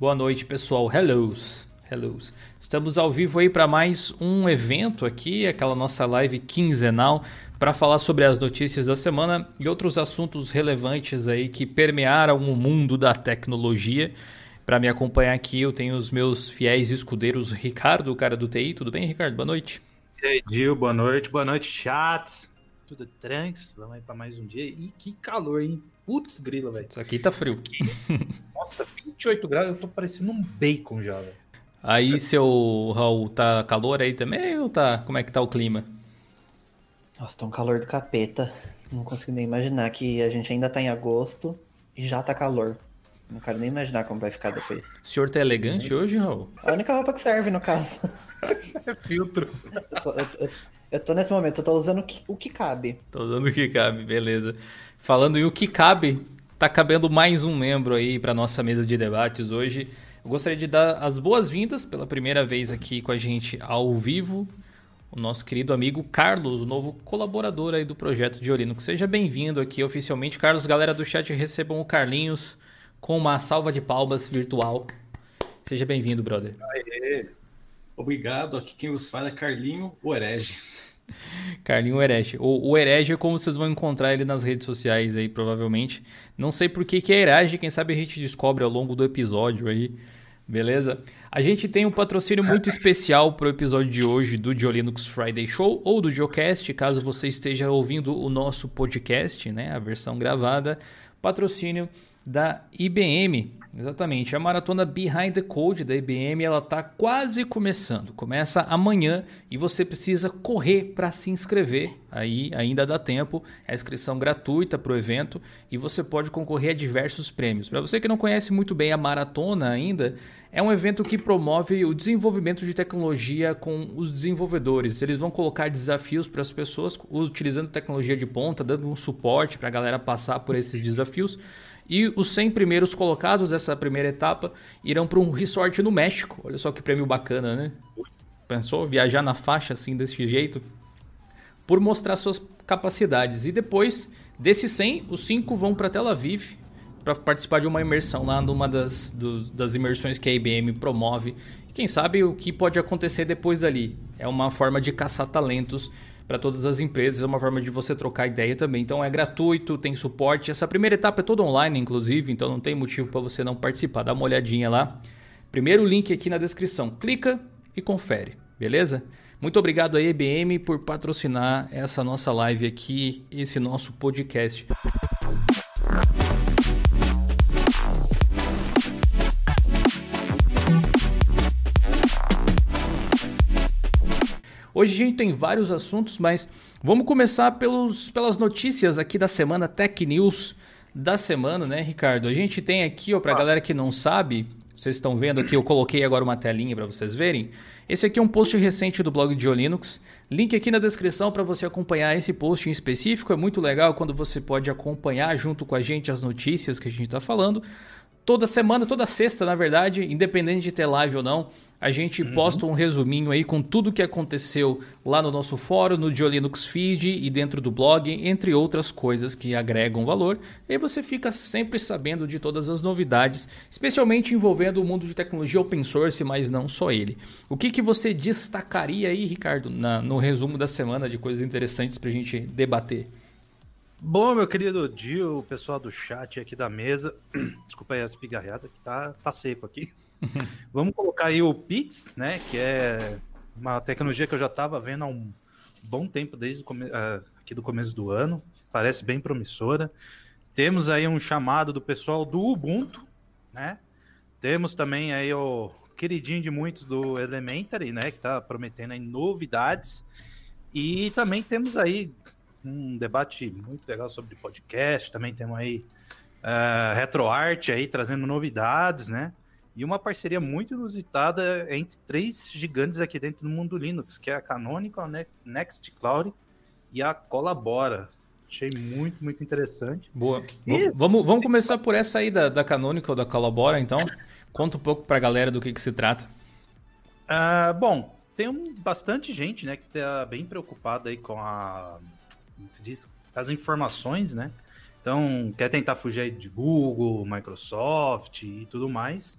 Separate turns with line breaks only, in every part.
Boa noite, pessoal. Hellos. Hellos. Estamos ao vivo aí para mais um evento aqui, aquela nossa live quinzenal para falar sobre as notícias da semana e outros assuntos relevantes aí que permearam o mundo da tecnologia. Para me acompanhar aqui, eu tenho os meus fiéis escudeiros Ricardo, o cara do TI. Tudo bem, Ricardo? Boa noite.
E aí, Gil, boa noite. Boa noite, chats. Tudo tranks? Vamos aí para mais um dia. E que calor, hein? Putz, grila, velho.
Isso aqui tá frio.
Nossa, 28 graus, eu tô parecendo um bacon já, velho.
Aí, seu Raul, tá calor aí também ou tá? Como é que tá o clima?
Nossa, tá um calor do capeta. Não consigo nem imaginar que a gente ainda tá em agosto e já tá calor. Não quero nem imaginar como vai ficar depois.
O senhor tá elegante hoje, Raul?
A única roupa que serve, no caso.
É filtro.
Eu tô, eu, eu, eu tô nesse momento, eu tô usando o que, o que cabe.
Tô usando o que cabe, beleza. Falando em o que cabe, tá cabendo mais um membro aí para nossa mesa de debates hoje. Eu gostaria de dar as boas-vindas pela primeira vez aqui com a gente ao vivo, o nosso querido amigo Carlos, o novo colaborador aí do projeto de Orino. Seja bem-vindo aqui oficialmente. Carlos, galera do chat, recebam o Carlinhos com uma salva de palmas virtual. Seja bem-vindo, brother.
Aê. Obrigado. Aqui quem vos fala é Carlinho, o herege.
Carlinho Herege. O, o Herege é como vocês vão encontrar ele nas redes sociais aí, provavelmente. Não sei por que, que é Herege, quem sabe a gente descobre ao longo do episódio aí. Beleza? A gente tem um patrocínio muito especial para o episódio de hoje do Linux Friday Show ou do Geocast, caso você esteja ouvindo o nosso podcast, né, a versão gravada. Patrocínio da IBM, Exatamente. A maratona Behind the Code da IBM ela está quase começando. Começa amanhã e você precisa correr para se inscrever. Aí ainda dá tempo. É inscrição gratuita para o evento e você pode concorrer a diversos prêmios. Para você que não conhece muito bem a maratona ainda, é um evento que promove o desenvolvimento de tecnologia com os desenvolvedores. Eles vão colocar desafios para as pessoas utilizando tecnologia de ponta, dando um suporte para a galera passar por esses desafios. E os 100 primeiros colocados dessa primeira etapa irão para um resort no México. Olha só que prêmio bacana, né? Pensou viajar na faixa assim desse jeito? Por mostrar suas capacidades. E depois desses 100, os 5 vão para Tel Aviv para participar de uma imersão lá numa das, das imersões que a IBM promove. E quem sabe o que pode acontecer depois dali. É uma forma de caçar talentos para todas as empresas, é uma forma de você trocar ideia também. Então é gratuito, tem suporte. Essa primeira etapa é toda online, inclusive, então não tem motivo para você não participar. Dá uma olhadinha lá. Primeiro link aqui na descrição. Clica e confere, beleza? Muito obrigado à IBM por patrocinar essa nossa live aqui, esse nosso podcast. Hoje a gente tem vários assuntos, mas vamos começar pelos, pelas notícias aqui da semana, Tech News da semana, né, Ricardo? A gente tem aqui, ó, para ah. galera que não sabe, vocês estão vendo aqui, eu coloquei agora uma telinha para vocês verem. Esse aqui é um post recente do blog de Linux. Link aqui na descrição para você acompanhar esse post em específico. É muito legal quando você pode acompanhar junto com a gente as notícias que a gente está falando. Toda semana, toda sexta, na verdade, independente de ter live ou não, a gente uhum. posta um resuminho aí com tudo que aconteceu lá no nosso fórum, no Linux Feed e dentro do blog, entre outras coisas que agregam valor. E aí você fica sempre sabendo de todas as novidades, especialmente envolvendo o mundo de tecnologia open source, mas não só ele. O que, que você destacaria aí, Ricardo, na, no resumo da semana de coisas interessantes para a gente debater?
Bom, meu querido Dio, o pessoal do chat aqui da mesa, desculpa aí as pigarreadas que tá, tá seco aqui. Vamos colocar aí o Pix, né? Que é uma tecnologia que eu já estava vendo há um bom tempo, desde come... uh, aqui do começo do ano. Parece bem promissora. Temos aí um chamado do pessoal do Ubuntu, né? Temos também aí o queridinho de muitos do Elementary, né? Que está prometendo aí novidades. E também temos aí um debate muito legal sobre podcast. Também temos aí uh, RetroArt aí trazendo novidades, né? E uma parceria muito inusitada entre três gigantes aqui dentro do mundo Linux, que é a Canonical, né, Nextcloud e a Colabora. Achei muito, muito interessante.
Boa. E... Vamos, vamos começar por essa aí da, da Canonical, da Colabora, então. Conta um pouco para a galera do que, que se trata.
Uh, bom, tem um, bastante gente, né, que está bem preocupada aí com a, se diz, as informações, né? Então, quer tentar fugir de Google, Microsoft e tudo mais.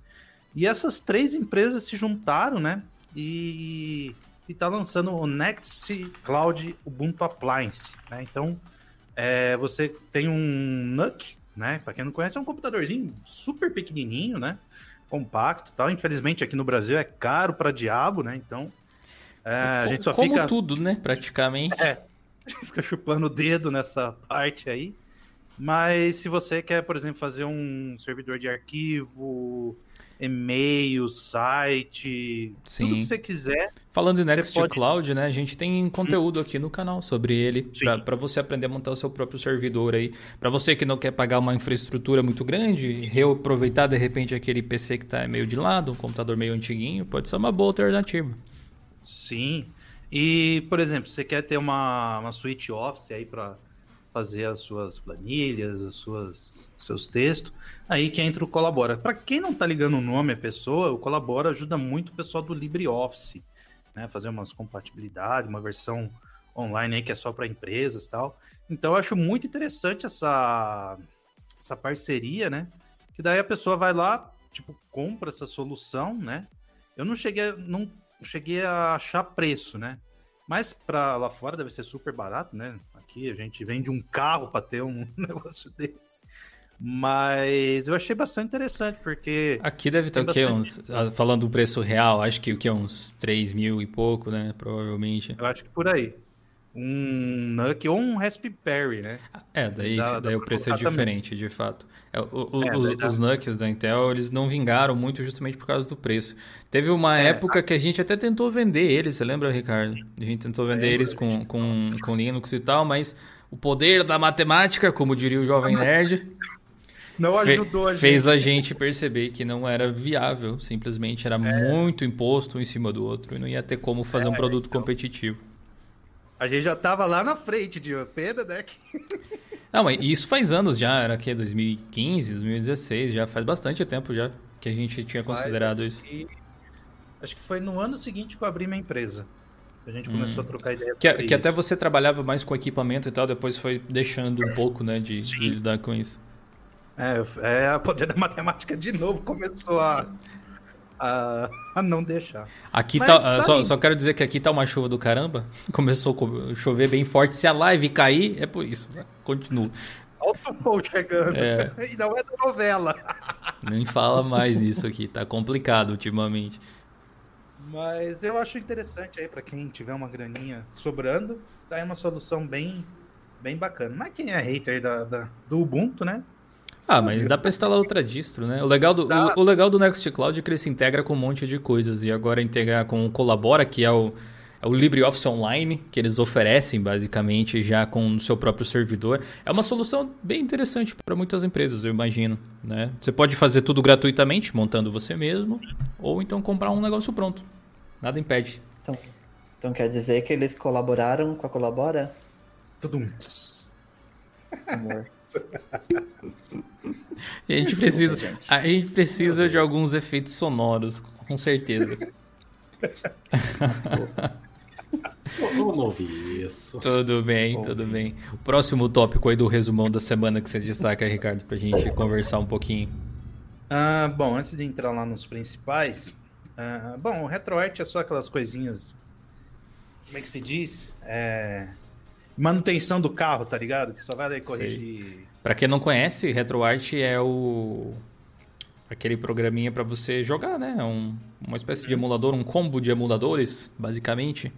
E essas três empresas se juntaram, né? E está lançando o Next Cloud Ubuntu Appliance. Né? Então, é, você tem um NUC, né? Para quem não conhece, é um computadorzinho super pequenininho, né? Compacto, tal. Infelizmente aqui no Brasil é caro para diabo, né? Então é, a gente só
Como
fica
tudo, né? Praticamente.
É, a gente fica chupando o dedo nessa parte aí. Mas se você quer, por exemplo, fazer um servidor de arquivo, e-mail, site,
Sim.
tudo que você quiser.
Falando em Next
pode-
Cloud, né? A gente tem conteúdo aqui no canal sobre ele, para você aprender a montar o seu próprio servidor aí. Para você que não quer pagar uma infraestrutura muito grande, reaproveitar de repente aquele PC que tá meio de lado, um computador meio antiguinho, pode ser uma boa alternativa.
Sim. E, por exemplo, você quer ter uma, uma suite Office aí para fazer as suas planilhas, as suas seus textos, aí que entra o Colabora. Para quem não tá ligando o nome à pessoa, o Colabora ajuda muito o pessoal do LibreOffice, né? Fazer umas compatibilidades, uma versão online aí que é só para empresas tal. Então eu acho muito interessante essa essa parceria, né? Que daí a pessoa vai lá, tipo, compra essa solução, né? Eu não cheguei, não cheguei a achar preço, né? Mas para lá fora deve ser super barato, né? Aqui a gente vende um carro para ter um negócio desse. Mas eu achei bastante interessante, porque
Aqui deve estar o quê? Uns, ah, falando do preço real, acho que o que? Uns 3 mil e pouco, né? Provavelmente.
eu acho que por aí. Um NUC ou um Raspberry, né?
É, daí,
Dá- dá
daí o
pra
preço é diferente, de fato. É, o- o-
É,
os,
dá.
NUCs da Intel, eles não vingaram muito justamente por causa do preço. Teve uma
É,
época que a gente até tentou vender eles, você lembra, Ricardo? A gente tentou vender eles com, com, com Linux e tal, mas o poder da matemática, como diria o Jovem Nerd,
Não
fe-
ajudou a gente.
fez a gente perceber que não era viável, simplesmente era muito imposto um em cima do outro e não ia ter como fazer um produto
então.
competitivo.
A gente já tava lá na frente de pena, né?
Não, mas isso faz anos já, era que 2015, 2016, já faz bastante tempo já que a gente tinha
Faz,
considerado isso.
E acho que foi no ano seguinte que eu abri minha empresa. A gente começou a trocar ideia
Hum. Que, que até você trabalhava mais com equipamento e tal, depois foi deixando um pouco, né, de, de lidar com isso.
É, é, o poder da matemática de novo começou a, a, a não deixar.
Aqui
Mas
tá,
tá
só, só quero dizer que aqui tá uma chuva do caramba. Começou a chover bem forte. Se a live cair, é por isso. né? Continua.
Olha o chegando.
É.
E não é da novela.
Nem fala mais nisso aqui. Tá complicado ultimamente.
Mas eu acho interessante aí para quem tiver uma graninha sobrando, tá aí uma solução bem, bem bacana. Mas quem é hater da, da- do Ubuntu, né?
Ah, mas dá pra instalar outra distro, né? O legal, do,
Dá.
o, o legal do Nextcloud é que ele se integra com um monte de coisas. E agora integrar com o Colabora, que é o, é o LibreOffice Online, que eles oferecem basicamente já com o seu próprio servidor. É uma solução bem interessante para muitas empresas, eu imagino. Né? Você pode fazer tudo gratuitamente, montando você mesmo, ou então comprar um negócio pronto. Nada impede.
Então, então quer dizer que eles colaboraram com a Colabora?
Tudo um.
Amor.
A gente precisa, a gente precisa de alguns efeitos sonoros, com certeza.
Vamos não ouvir isso.
Tudo bem, tudo bem. O próximo tópico aí do resumão da semana que você destaca, Ricardo, pra gente conversar um pouquinho.
Ah, bom, antes de entrar lá nos principais, ah, bom, o RetroArt é só aquelas coisinhas, como é que se diz? É, manutenção do carro, tá ligado? Que só vai e corrigir.
Pra quem não conhece, RetroArt é o aquele programinha pra você jogar, né? É Um, uma espécie de emulador, um combo de emuladores, basicamente.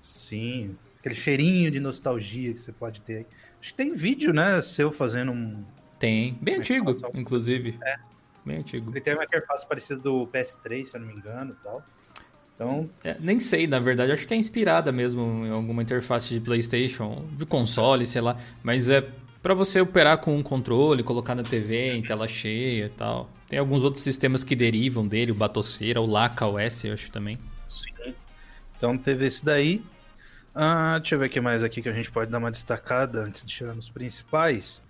Sim, aquele cheirinho de nostalgia que você pode ter. aí. Acho que tem vídeo, né, seu fazendo um...
Tem, bem antigo, inclusive. Bem antigo.
Ele tem uma interface parecida do PS3, se eu não me engano e tal. Então,
É, nem sei, na verdade, acho que é inspirada mesmo em alguma interface de PlayStation, de console, sei lá, mas é pra você operar com um controle, colocar na TV em tela cheia e tal. Tem alguns outros sistemas que derivam dele, o Batoceira, o Laca OS, eu acho também.
sim. Então teve esse daí. Ah, deixa eu ver o que mais aqui que a gente pode dar uma destacada antes de chegar nos principais.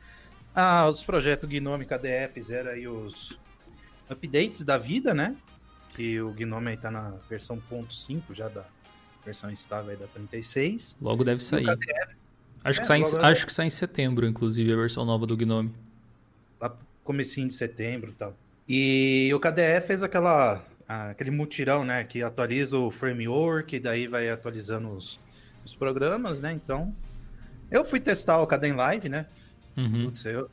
Ah, os projetos Gnome KDE fizeram aí os updates da vida, né? Que o Gnome aí tá na versão 1.5 já da versão estável aí da 36.
Logo deve sair. Acho que,
É,
sai em,
logo-
acho que sai em setembro, inclusive, a versão nova do Gnome.
Lá comecinho de setembro e tal. E o KDE fez aquela, aquele mutirão, né? Que atualiza o framework, e daí vai atualizando os, os programas, né? Então, eu fui testar o KDE Live, né?
Uhum.
Putz, eu-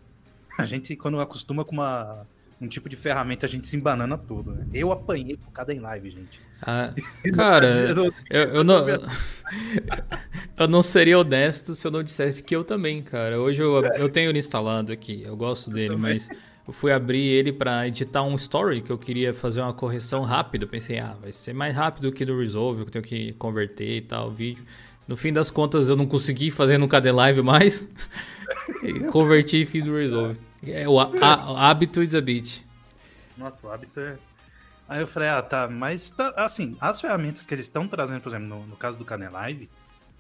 a gente, quando acostuma com uma, um tipo de ferramenta, a gente se embanana tudo, né? Eu apanhei por KDE Live, gente.
Ah, cara,
Eu-
eu, eu não, eu não seria honesto se eu não dissesse que eu também, cara. Hoje eu, eu tenho ele instalado aqui, eu gosto dele,
também.
mas eu fui abrir ele pra editar um story que eu queria fazer uma correção rápida. Eu pensei, ah, vai ser mais rápido que no Resolve, eu tenho que converter e tal o vídeo. No fim das contas, eu não consegui fazer no KD Live mais. e converti e fiz no Resolve. É, o há- hábito is a bitch.
Nossa, o hábito é. Aí eu falei, ah, tá, mas tá, assim, as ferramentas que eles estão trazendo, por exemplo, no, no caso do Cane Live,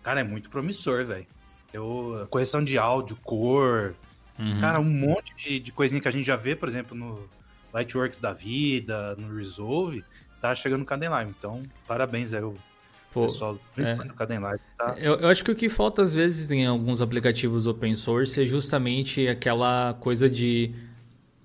cara, é muito promissor, velho. Eu, correção de áudio, cor,
Uhum.
cara, um monte de, de coisinha que a gente já vê, por exemplo, no Lightworks da vida, no Resolve, tá chegando no Caden Live. Então, parabéns aí, o
Pô,
pessoal principalmente Caden Live. Tá?
Eu, eu acho que o que falta às vezes em alguns aplicativos open source é justamente aquela coisa de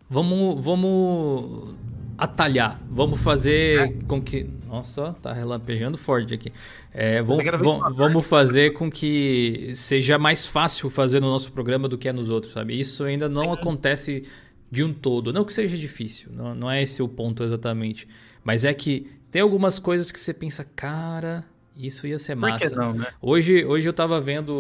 vamos, vamos atalhar, vamos fazer com que. Nossa, tá relampejando forte aqui. É, vamos, vamos, vamos fazer com que seja mais fácil fazer no nosso programa do que é nos outros, sabe? Isso ainda não acontece de um todo. Não que seja difícil, não, não é esse o ponto exatamente. Mas é que tem algumas coisas que você pensa, cara, isso ia ser massa.
não, né?
Hoje, hoje eu tava vendo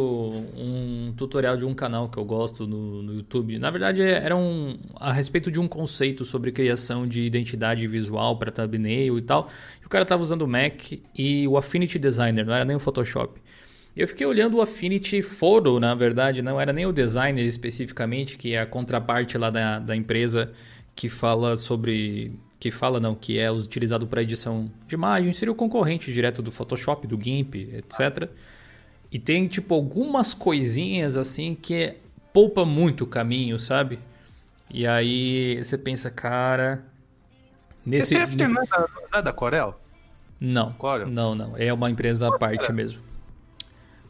um tutorial de um canal que eu gosto no, no YouTube. Na verdade, era um a respeito de um conceito sobre criação de identidade visual para thumbnail e tal. E o cara tava usando o Mac e o Affinity Designer, não era nem o Photoshop. Eu fiquei olhando o Affinity Photo, na verdade, não era nem o designer especificamente, que é a contraparte lá da, da empresa que fala sobre. Que fala, não, que é utilizado para edição de imagem, seria o concorrente direto do Photoshop, do GIMP, etc. E tem, tipo, algumas coisinhas assim que poupa muito o caminho, sabe? E aí você pensa, cara. Nesse.
Esse FT não é da, não é da Corel?
Não,
Corel?
não, não. É uma empresa à parte mesmo.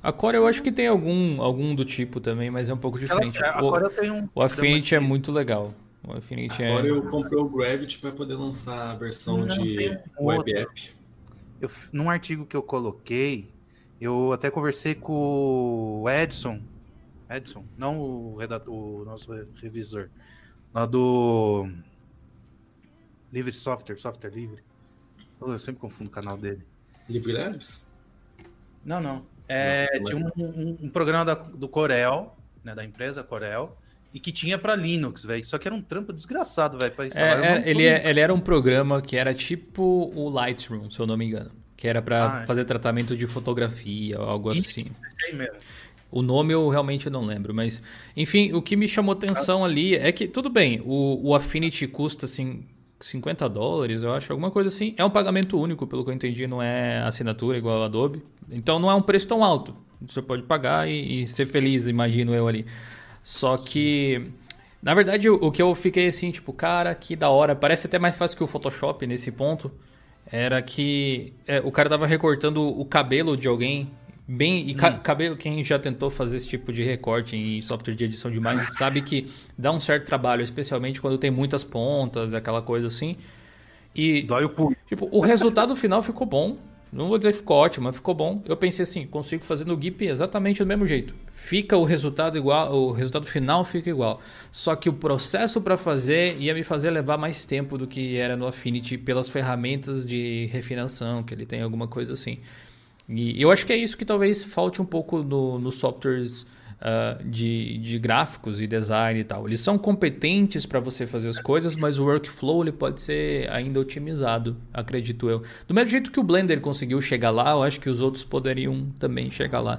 A Core eu acho que tem algum, algum do tipo também, mas é um pouco
Ela,
diferente.
a
o,
Corel tem um.
o Affinity é muito legal. O Affinity é.
Agora eu comprei o Gravity para poder lançar a versão
Não,
de
um
web app.
Eu, num artigo que eu coloquei, eu até conversei com o Edson. Edson, não o, redator, o nosso revisor. Lá do Livre Software, Software Livre. Eu sempre confundo o canal dele.
LibreLabs?
Não, não. É,
Não,
tinha um, um- um programa da- do Corel, né, da empresa Corel, e que tinha pra Linux, velho. Só que era um trampo desgraçado, velho, pra instalar.
É,
não
é, ele, é- ele era um programa que era tipo o Lightroom, se eu não me engano. Que era pra
Ah, é.
fazer tratamento de fotografia, algo assim. O nome eu realmente não lembro, mas enfim, o que me chamou atenção ali é que, tudo bem, o, o Affinity custa assim, 50 dólares, eu acho, alguma coisa assim. É um pagamento único, pelo que eu entendi, não é assinatura igual a Adobe. Então não é um preço tão alto. Você pode pagar e, e ser feliz, imagino eu ali. Só que, na verdade, o, que eu fiquei assim, tipo, cara, que da hora, parece até mais fácil que o Photoshop nesse ponto. Era que é, o cara tava recortando o cabelo de alguém bem. E ca- cabelo, quem já tentou fazer esse tipo de recorte em software de edição de imagem sabe que dá um certo trabalho, especialmente quando tem muitas pontas, aquela coisa assim. E
Dói o pulo.
Tipo, o resultado final ficou bom. Não vou dizer que ficou ótimo, mas ficou bom. Eu pensei assim, consigo fazer no GIMP exatamente do mesmo jeito. Fica o resultado igual, o resultado final fica igual. Só que o processo para fazer ia me fazer levar mais tempo do que era no Affinity pelas ferramentas de refinação, que ele tem alguma coisa assim. E eu acho que é isso que talvez falte um pouco no- nos softwares ah, de, de gráficos e design e tal. Eles são competentes para você fazer as coisas, mas o workflow ele pode ser ainda otimizado, acredito eu. Do mesmo jeito que o Blender conseguiu chegar lá, eu acho que os outros poderiam também chegar lá.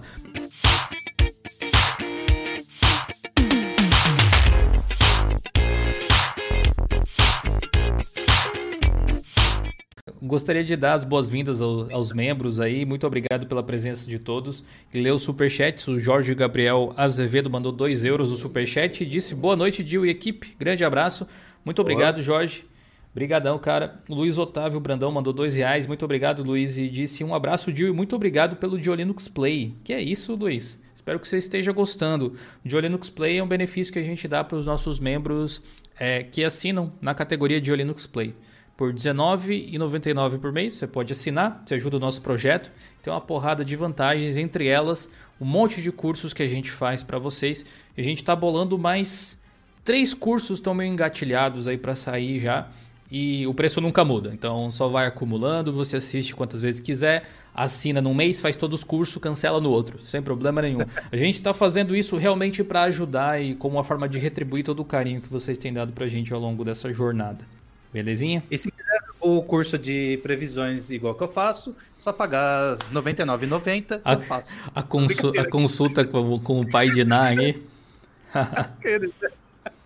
Gostaria de dar as boas-vindas ao- aos membros aí. Muito obrigado pela presença de todos. E leu superchats. O Jorge Gabriel Azevedo mandou 2 euros no superchat e disse boa noite, Dil e equipe. Grande abraço. Muito obrigado, Jorge. Obrigadão, cara. O Luiz Otávio Brandão mandou dois reais. Muito obrigado, Luiz. E disse um abraço, Dil, e muito obrigado pelo Diolinux Play. Que é isso, Luiz? Espero que você esteja gostando. O Diolinux Play é um benefício que a gente dá para os nossos membros é, que assinam na categoria de Linux Play. Por R$19,99 por mês, você pode assinar, você ajuda o nosso projeto. Tem uma porrada de vantagens, entre elas um monte de cursos que a gente faz para vocês. A gente está bolando mais três cursos estão meio engatilhados aí para sair já e o preço nunca muda. Então só vai acumulando, você assiste quantas vezes quiser, assina num mês, faz todos os cursos, cancela no outro, sem problema nenhum. A gente está fazendo isso realmente para ajudar e como uma forma de retribuir todo o carinho que vocês têm dado para a gente ao longo dessa jornada. Belezinha?
E se quiser o curso de previsões igual que eu faço, só pagar R$ 99,90 eu faço.
A, consu a consulta com, com, o pai de Ná aí.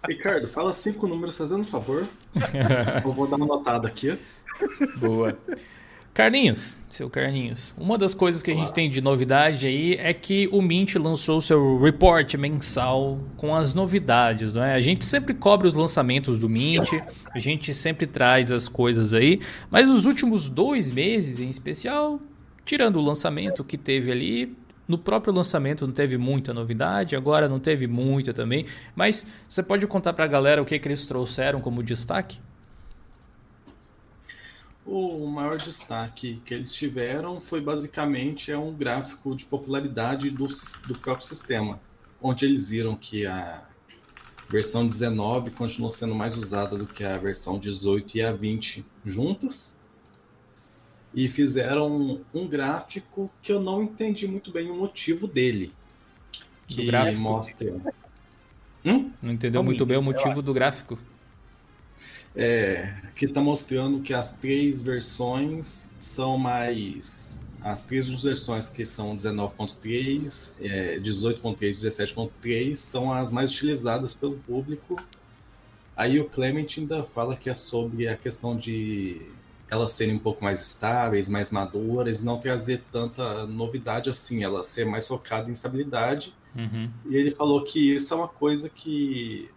Ricardo, fala cinco números fazendo um favor. eu vou dar uma notada aqui.
Boa. Carlinhos, seu Carlinhos, uma das coisas que a gente tem de novidade aí é que o Mint lançou seu report mensal com as novidades, não é? A gente sempre cobre os lançamentos do Mint, a gente sempre traz as coisas aí, mas os últimos dois meses em especial, tirando o lançamento que teve ali, no próprio lançamento não teve muita novidade, agora não teve muita também, mas você pode contar para a galera o que, que eles trouxeram como destaque?
O maior destaque que eles tiveram foi basicamente é um gráfico de popularidade do, do próprio sistema, onde eles viram que a versão 19 continuou sendo mais usada do que a versão 18 e a 20 juntas. E fizeram um gráfico que eu não entendi muito bem o motivo dele.
Que mostra. Hum? Não entendeu muito bem o motivo do gráfico?
É, que está mostrando que as três versões são mais. As três versões que são 19.3, é, 18.3 e 17.3 são as mais utilizadas pelo público. Aí o Clement ainda fala que é sobre a questão de elas serem um pouco mais estáveis, mais maduras, não trazer tanta novidade assim, ela ser mais focada em estabilidade.
Uhum.
E ele falou que isso é uma coisa que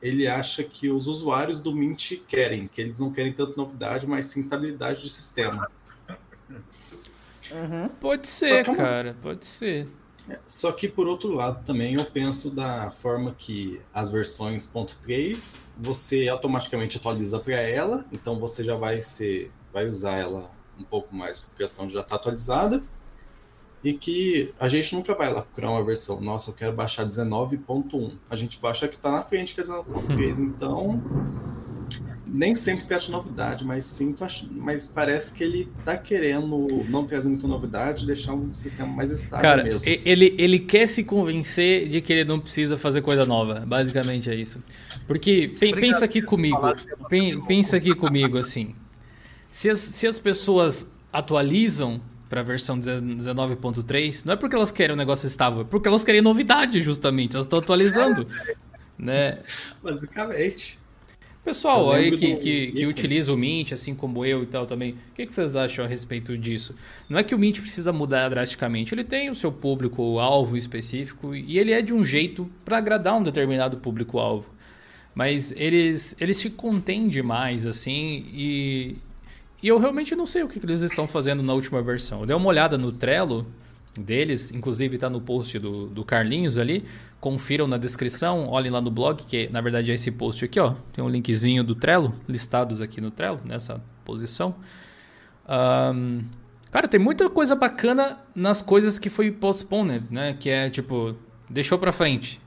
ele acha que os usuários do Mint querem, que eles não querem tanto novidade, mas sim estabilidade de sistema.
Uhum. Pode ser, que, cara, pode ser.
É, só que por outro lado também eu penso da forma que as versões .3 você automaticamente atualiza para ela, então você já vai ser, vai usar ela um pouco mais por questão de já estar tá atualizada e que a gente nunca vai lá procurar uma versão, nossa, eu quero baixar 19.1. A gente baixa a que está na frente, que é 19.3. Então, nem sempre se acha novidade, mas sim, mas parece que ele está querendo não trazer muita novidade, deixar um sistema mais estável
Cara,
mesmo.
Ele, ele quer se convencer de que ele não precisa fazer coisa nova. Basicamente é isso. Porque pensa aqui comigo, pensa aqui comigo assim. Se as, se as pessoas atualizam para a versão 19.3, não é porque elas querem um negócio estável, é porque elas querem novidade, justamente. Elas estão atualizando. né?
Basicamente.
Pessoal aí que, que, que, utiliza o Mint, assim como eu e tal também, o que, que, vocês acham a respeito disso? Não é que o Mint precisa mudar drasticamente, ele tem o seu público-alvo específico e ele é de um jeito para agradar um determinado público-alvo. Mas eles, eles se contêm demais, assim, e, e eu realmente não sei o que, eles estão fazendo na última versão. Eu dei uma olhada no Trello deles, inclusive está no post do, do Carlinhos ali. Confiram na descrição, olhem lá no blog, que na verdade é esse post aqui, ó. Tem um linkzinho do Trello, listados aqui no Trello, nessa posição. Um, cara, tem muita coisa bacana nas coisas que foi postponed, né? Que é tipo, deixou para frente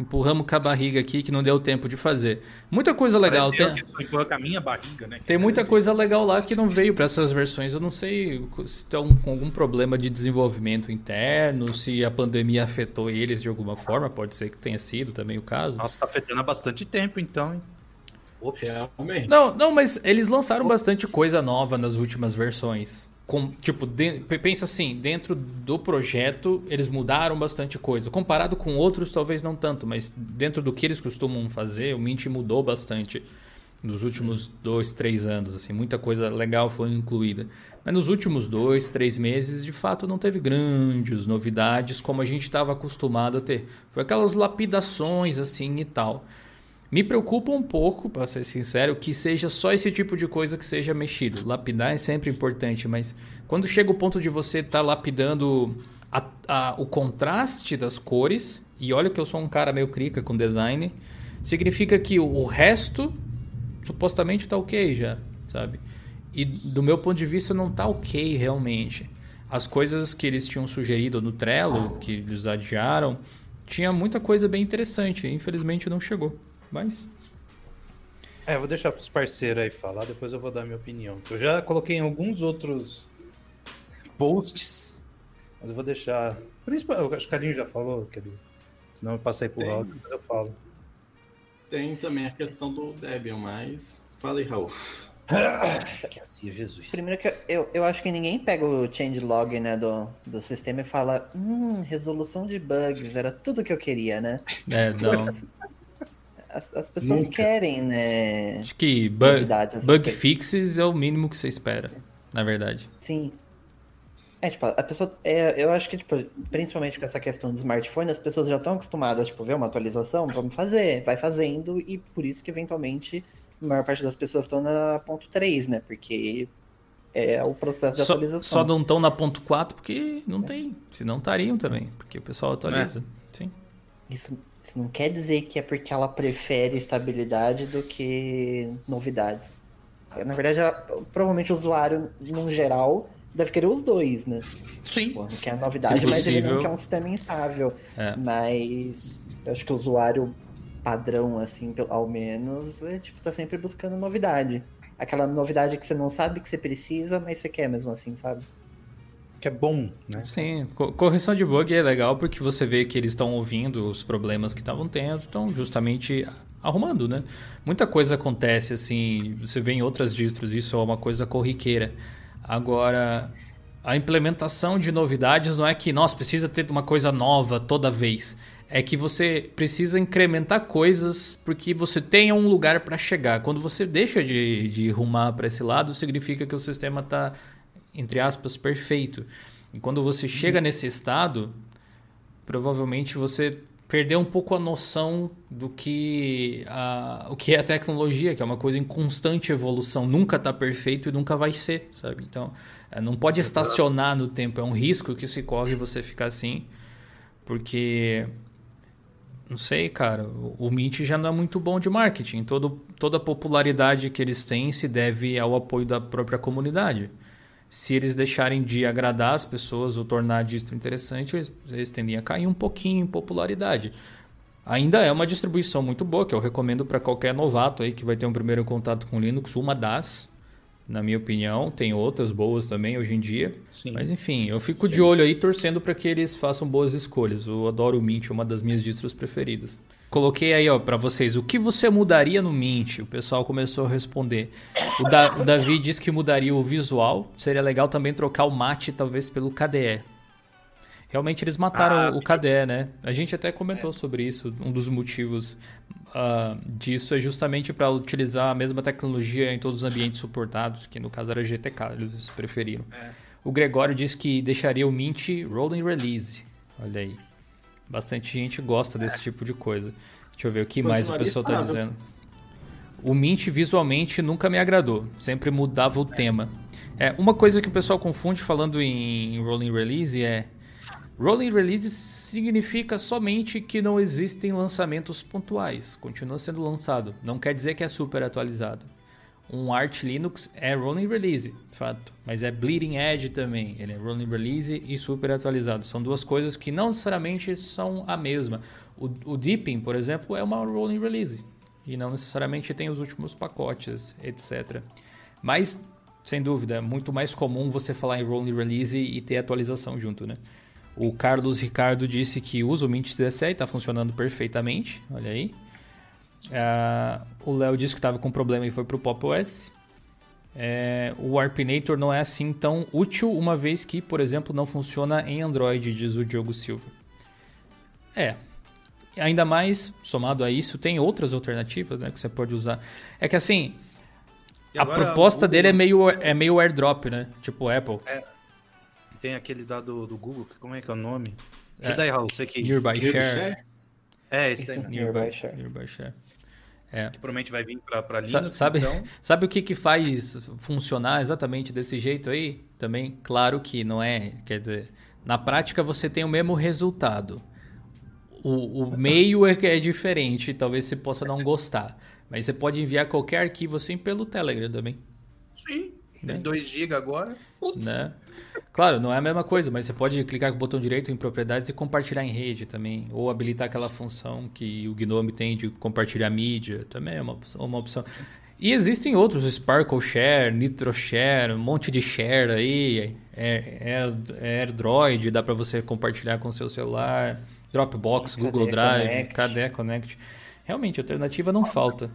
empurramos com a barriga aqui que não deu tempo de fazer. Muita coisa legal.
Tem, com a minha barriga, né?
Tem muita coisa legal lá que não veio para essas versões. Eu não sei se estão com algum problema de desenvolvimento interno, se a pandemia afetou eles de alguma forma. Pode ser que tenha sido também o caso.
Nossa, tá afetando há bastante tempo, então, hein?
Ops. Não, não, mas eles lançaram Ops. bastante coisa nova nas últimas versões com, tipo, de, pensa assim, dentro do projeto eles mudaram bastante coisa. Comparado com outros, talvez não tanto, mas dentro do que eles costumam fazer, o Mint mudou bastante nos últimos dois, três anos. Assim, muita coisa legal foi incluída. Mas nos últimos dois, três meses, de fato, não teve grandes novidades como a gente estava acostumado a ter. Foi aquelas lapidações assim e tal. Me preocupa um pouco, para ser sincero, que seja só esse tipo de coisa que seja mexido. Lapidar é sempre importante, mas quando chega o ponto de você estar tá lapidando a, a, o contraste das cores, e olha que eu sou um cara meio crica com design, significa que o resto supostamente tá ok já, sabe? E do meu ponto de vista não tá ok realmente. As coisas que eles tinham sugerido no Trello, que eles adiaram, tinha muita coisa bem interessante. Infelizmente não chegou. Mas
É, eu vou deixar pros parceiros aí falar, depois eu vou dar minha opinião. Eu já coloquei em alguns outros posts, mas eu vou deixar. Principalmente, eu acho que o Carlinho já falou, quer dizer, senão eu passei pro
Tem.
áudio, eu falo.
Tem também a questão do Debian, mas. Fala aí, Raul.
Que assim, Jesus.
Primeiro que eu, eu, eu acho que ninguém pega o changelog né, do, do sistema e fala, hum, resolução de bugs, era tudo que eu queria, né?
é, não.
As, as pessoas
Nunca.
querem, né?
Acho que bug, bug fixes é o mínimo que você espera, na verdade.
Sim. É, tipo, a pessoa. É, eu acho que, tipo, principalmente com essa questão de smartphone, as pessoas já estão acostumadas, tipo, ver uma atualização, vamos fazer, vai fazendo, e por isso que eventualmente a maior parte das pessoas estão na ponto 3, né? Porque é o processo de
Só,
atualização.
só não estão na ponto 4 porque não tem. Se não estariam também, porque o pessoal atualiza. Sim.
Isso, isso não quer dizer que é porque ela prefere estabilidade do que novidades. Na verdade, ela- provavelmente o usuário, no geral, deve querer os dois, né?
Sim.
Pô, não quer novidade, mas ele não quer um sistema instável.
É.
Mas eu acho que o usuário padrão, assim, pelo- ao menos, é, tipo, tá sempre buscando novidade. Aquela novidade que você não sabe que você precisa, mas você quer mesmo assim, sabe?
Que é bom, né?
Sim, co- correção de bug é legal porque você vê que eles estão ouvindo os problemas que estavam tendo, estão justamente arrumando, né? Muita coisa acontece assim, você vê em outras distros, isso é uma coisa corriqueira. Agora, a implementação de novidades não é que, nossa, precisa ter uma coisa nova toda vez. É que você precisa incrementar coisas porque você tem um lugar para chegar. Quando você deixa de, de rumar para esse lado, significa que o sistema está, entre aspas, perfeito. E quando você chega nesse estado, provavelmente você perdeu um pouco a noção do que a, o que é a tecnologia, que é uma coisa em constante evolução, nunca está perfeito e nunca vai ser, sabe? Então, é, não pode estacionar no tempo, é um risco que se corre você ficar assim, porque não sei, cara, o o Mint já não é muito bom de marketing. Todo, toda a popularidade que eles têm se deve ao apoio da própria comunidade. Se eles deixarem de agradar as pessoas ou tornar a distro interessante, eles, eles tendem a cair um pouquinho em popularidade. Ainda é uma distribuição muito boa, que eu recomendo para qualquer novato aí que vai ter um primeiro contato com Linux, uma das, na minha opinião. Tem outras boas também hoje em dia.
Sim.
Mas enfim, eu fico de olho aí torcendo para que eles façam boas escolhas. Eu adoro o Mint, é uma das minhas distros preferidas. Coloquei aí, ó, para vocês, o que você mudaria no Mint? O pessoal começou a responder. O, Da- o Davi disse que mudaria o visual. Seria legal também trocar o mate, talvez, pelo KDE. Realmente eles mataram
Ah,
o KDE, né? A gente até comentou sobre isso. Um dos motivos ah, disso é justamente para utilizar a mesma tecnologia em todos os ambientes suportados, que no caso era GTK, eles preferiram. O Gregório disse que deixaria o Mint rolling release. Olha aí. Bastante gente gosta desse tipo de coisa. Deixa eu ver o que mais o pessoal tá
estável.
dizendo. O Mint visualmente nunca me agradou. Sempre mudava o tema. É, uma coisa que o pessoal confunde falando em rolling release é Rolling release significa somente que não existem lançamentos pontuais. Continua sendo lançado. Não quer dizer que é super atualizado. Um Arch Linux é rolling release, fato. Mas é bleeding edge também. Ele é rolling release e super atualizado. São duas coisas que não necessariamente são a mesma. O, o Deepin, por exemplo, é uma rolling release. E não necessariamente tem os últimos pacotes, etc. Mas, sem dúvida, é muito mais comum você falar em rolling release e ter atualização junto, né? O Carlos Ricardo disse que usa o Mint 17 e está funcionando perfeitamente. Olha aí. Ah, o Léo disse que estava com problema e foi para o Pop OS. É, o Arpinator não é assim tão útil, uma vez que, por exemplo, não funciona em Android, diz o Diogo Silva. É. Ainda mais, somado a isso, tem outras alternativas né, que você pode usar. É que assim, a proposta dele é meio, é meio airdrop, né? Tipo Apple.
Tem aquele dado do Google, que como é que é o nome?
É.
Ajuda aí, Raul, você que...
Nearby
Nearby
Share.
Share?
É, esse aí mesmo.
Nearby Share.
Nearby Share.
Que provavelmente vai vir
Sa-
Linux,
sabe,
então...
sabe o que, que faz funcionar exatamente desse jeito aí? Também, claro que não é. Quer dizer, na prática você tem o mesmo resultado. o, o meio é é diferente, talvez você possa não gostar. Mas você pode enviar qualquer arquivo assim pelo Telegram também.
Sim.
Né?
Tem 2 GB agora. Putz.
Né? Claro, não é a mesma coisa, mas você pode clicar com o botão direito em propriedades e compartilhar em rede também. Ou habilitar aquela função que o Gnome tem de compartilhar mídia. Também é uma, opção- uma opção. E existem outros, Sparkle Share, Nitro Share, um monte de share aí, é, é, AirDroid, dá para você compartilhar com seu celular, Dropbox, Google Drive,
Connect.
KDE Connect. Realmente, alternativa não falta.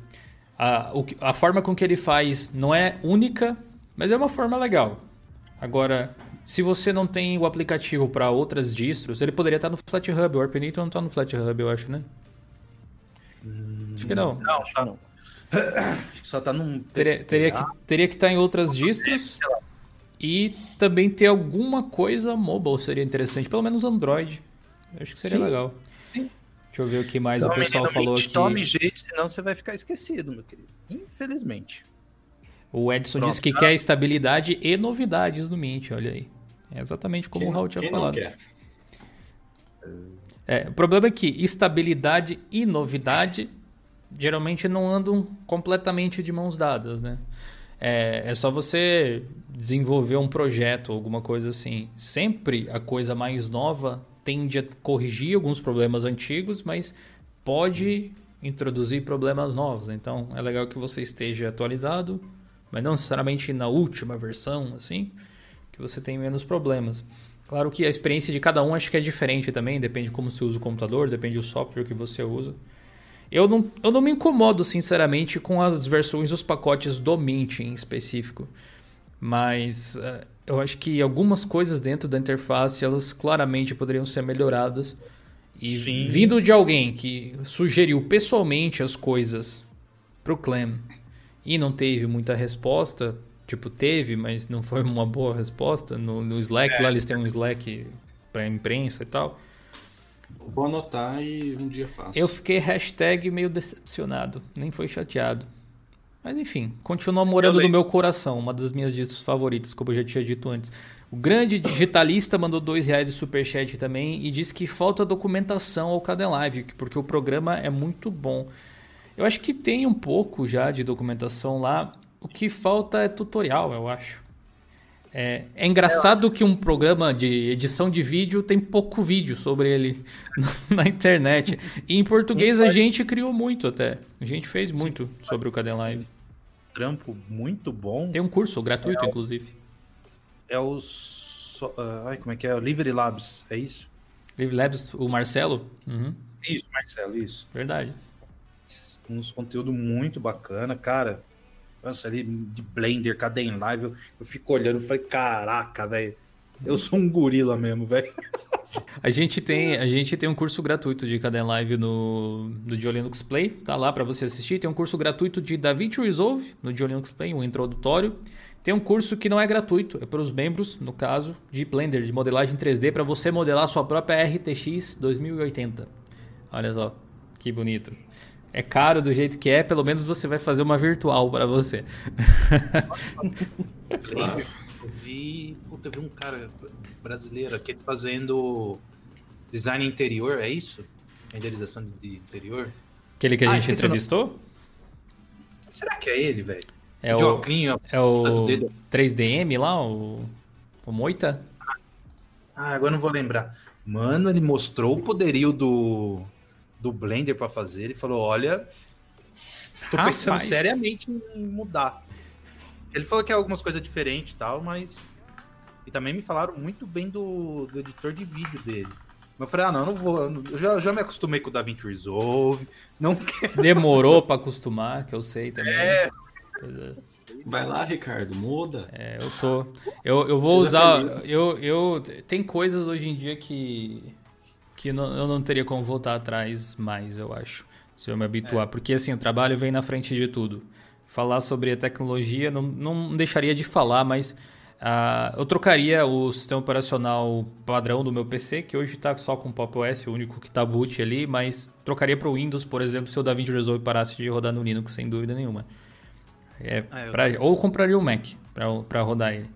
A, o a forma com que ele faz não é única, mas é uma forma legal. Agora, se você não tem o aplicativo para outras distros, ele poderia estar no FlatHub. O Arpenito não está no FlatHub, eu acho, né? Acho que não.
Não, tá,
não.
acho que só tá num.
Teria, teria, que, teria que estar em outras distros e também ter alguma coisa mobile seria interessante, pelo menos Android. Eu acho que seria
Sim,
legal.
sim.
Deixa eu ver o que mais o
Então,
pessoal
menino,
falou aqui.
Tome jeito, senão você vai ficar esquecido, meu querido. Infelizmente.
O Edson
Pronto.
disse que quer estabilidade e novidades no Mint, olha aí. É exatamente como
Quem,
o Raul tinha falado. É, o problema é que estabilidade e novidade geralmente não andam completamente de mãos dadas, né? É, é só você desenvolver um projeto, alguma coisa assim. Sempre a coisa mais nova tende a corrigir alguns problemas antigos, mas pode introduzir problemas novos. Então é legal que você esteja atualizado, mas não necessariamente na última versão, assim, que você tem menos problemas. Claro que a experiência de cada um acho que é diferente também, depende de como você usa o computador, depende do software que você usa. Eu não, eu não me incomodo, sinceramente, com as versões dos pacotes do Mint em específico. Mas eh, eu acho que algumas coisas dentro da interface, elas claramente poderiam ser melhoradas. E
Sim.
vindo de alguém que sugeriu pessoalmente as coisas pro Clem e não teve muita resposta, tipo, teve, mas não foi uma boa resposta. No, no Slack, lá eles têm um Slack pra imprensa e tal.
Vou anotar e um dia faço.
Eu fiquei hashtag meio decepcionado, nem foi chateado. Mas enfim, continua morando no meu coração, uma das minhas discos favoritas, como eu já tinha dito antes. O grande digitalista mandou dois reais de superchat também e disse que falta documentação ao Caden Live, que- porque o programa é muito bom. Eu acho que tem um pouco já de documentação lá. O que falta é tutorial, eu acho. É, é engraçado que um programa de edição de vídeo tem pouco vídeo sobre ele na internet. E em português a gente criou muito até. A gente fez muito sobre o Caden Live.
Trampo muito bom.
Tem um curso gratuito, inclusive.
É o. so- ah, ai, como é que é? O Livery Labs, é isso?
Live Labs, o Marcelo. Uhum,
Isso, Marcelo, isso.
verdade.
Uns conteúdo muito bacana, cara. Nossa, ali de Blender, Caden Live, eu, eu fico olhando e falei, caraca, velho. Eu sou um gorila mesmo, velho.
A gente tem, a gente tem um curso gratuito de Caden Live no, no Diolinux Play, tá lá para você assistir. Tem um curso gratuito de DaVinci Resolve no Diolinux Play, um introdutório. Tem um curso que não é gratuito, é para os membros, no caso, de Blender, de modelagem 3D, para você modelar sua própria RTX 2080. Olha só, que bonito. É caro do jeito que é, pelo menos você vai fazer uma virtual para você.
Claro.
Eu vi, puta, eu vi um cara brasileiro aqui fazendo design interior, é isso? Renderização de interior?
Aquele que a
Ah,
gente entrevistou
Será que é ele, velho?
é o,
óculinho,
é o
dedo.
3DM lá, o, o Moita?
Ah, agora não vou lembrar. Mano, ele mostrou o poderio do, do Blender pra fazer. Ele falou: Olha, tô pensando
Rapaz.
seriamente em mudar. Ele falou que é algumas coisas diferentes e tal, mas. E também me falaram muito bem do, do editor de vídeo dele. Mas eu falei: Ah, não, não vou. Eu já, já me acostumei com o DaVinci Resolve. Não quero.
Demorou pra acostumar, que eu sei também.
É.
Pois é.
Vai lá, Ricardo, muda.
É, eu tô. Eu, eu vou
Seja
usar. Eu, eu, tem coisas hoje em dia que. Que não- eu não teria como voltar atrás mais, eu acho. Se eu me habituar. Porque assim, o trabalho vem na frente de tudo. Falar sobre a tecnologia não, não deixaria de falar, mas. ah, eu trocaria o sistema operacional padrão do meu PC, que hoje está só com Pop OS, o único que está boot ali, mas trocaria para o Windows, por exemplo, se o DaVinci Resolve parasse de rodar no Linux, sem dúvida nenhuma. É,
Ah,
pra- ou compraria o Mac para rodar ele.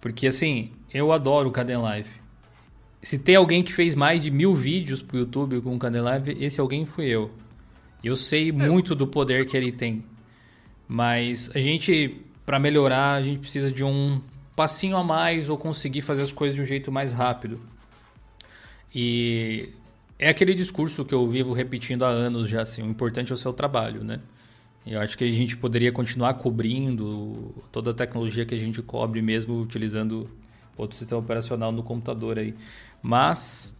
Porque assim, eu adoro o Caden Live. Se tem alguém que fez mais de mil vídeos pro YouTube com o Candelive, esse alguém fui eu. Eu sei é. muito do poder que ele tem. Mas a gente, para melhorar, a gente precisa de um passinho a mais ou conseguir fazer as coisas de um jeito mais rápido. E é aquele discurso que eu vivo repetindo há anos já, assim, o importante é o seu trabalho, né? Eu acho que a gente poderia continuar cobrindo toda a tecnologia que a gente cobre mesmo utilizando outro sistema operacional no computador aí. Mas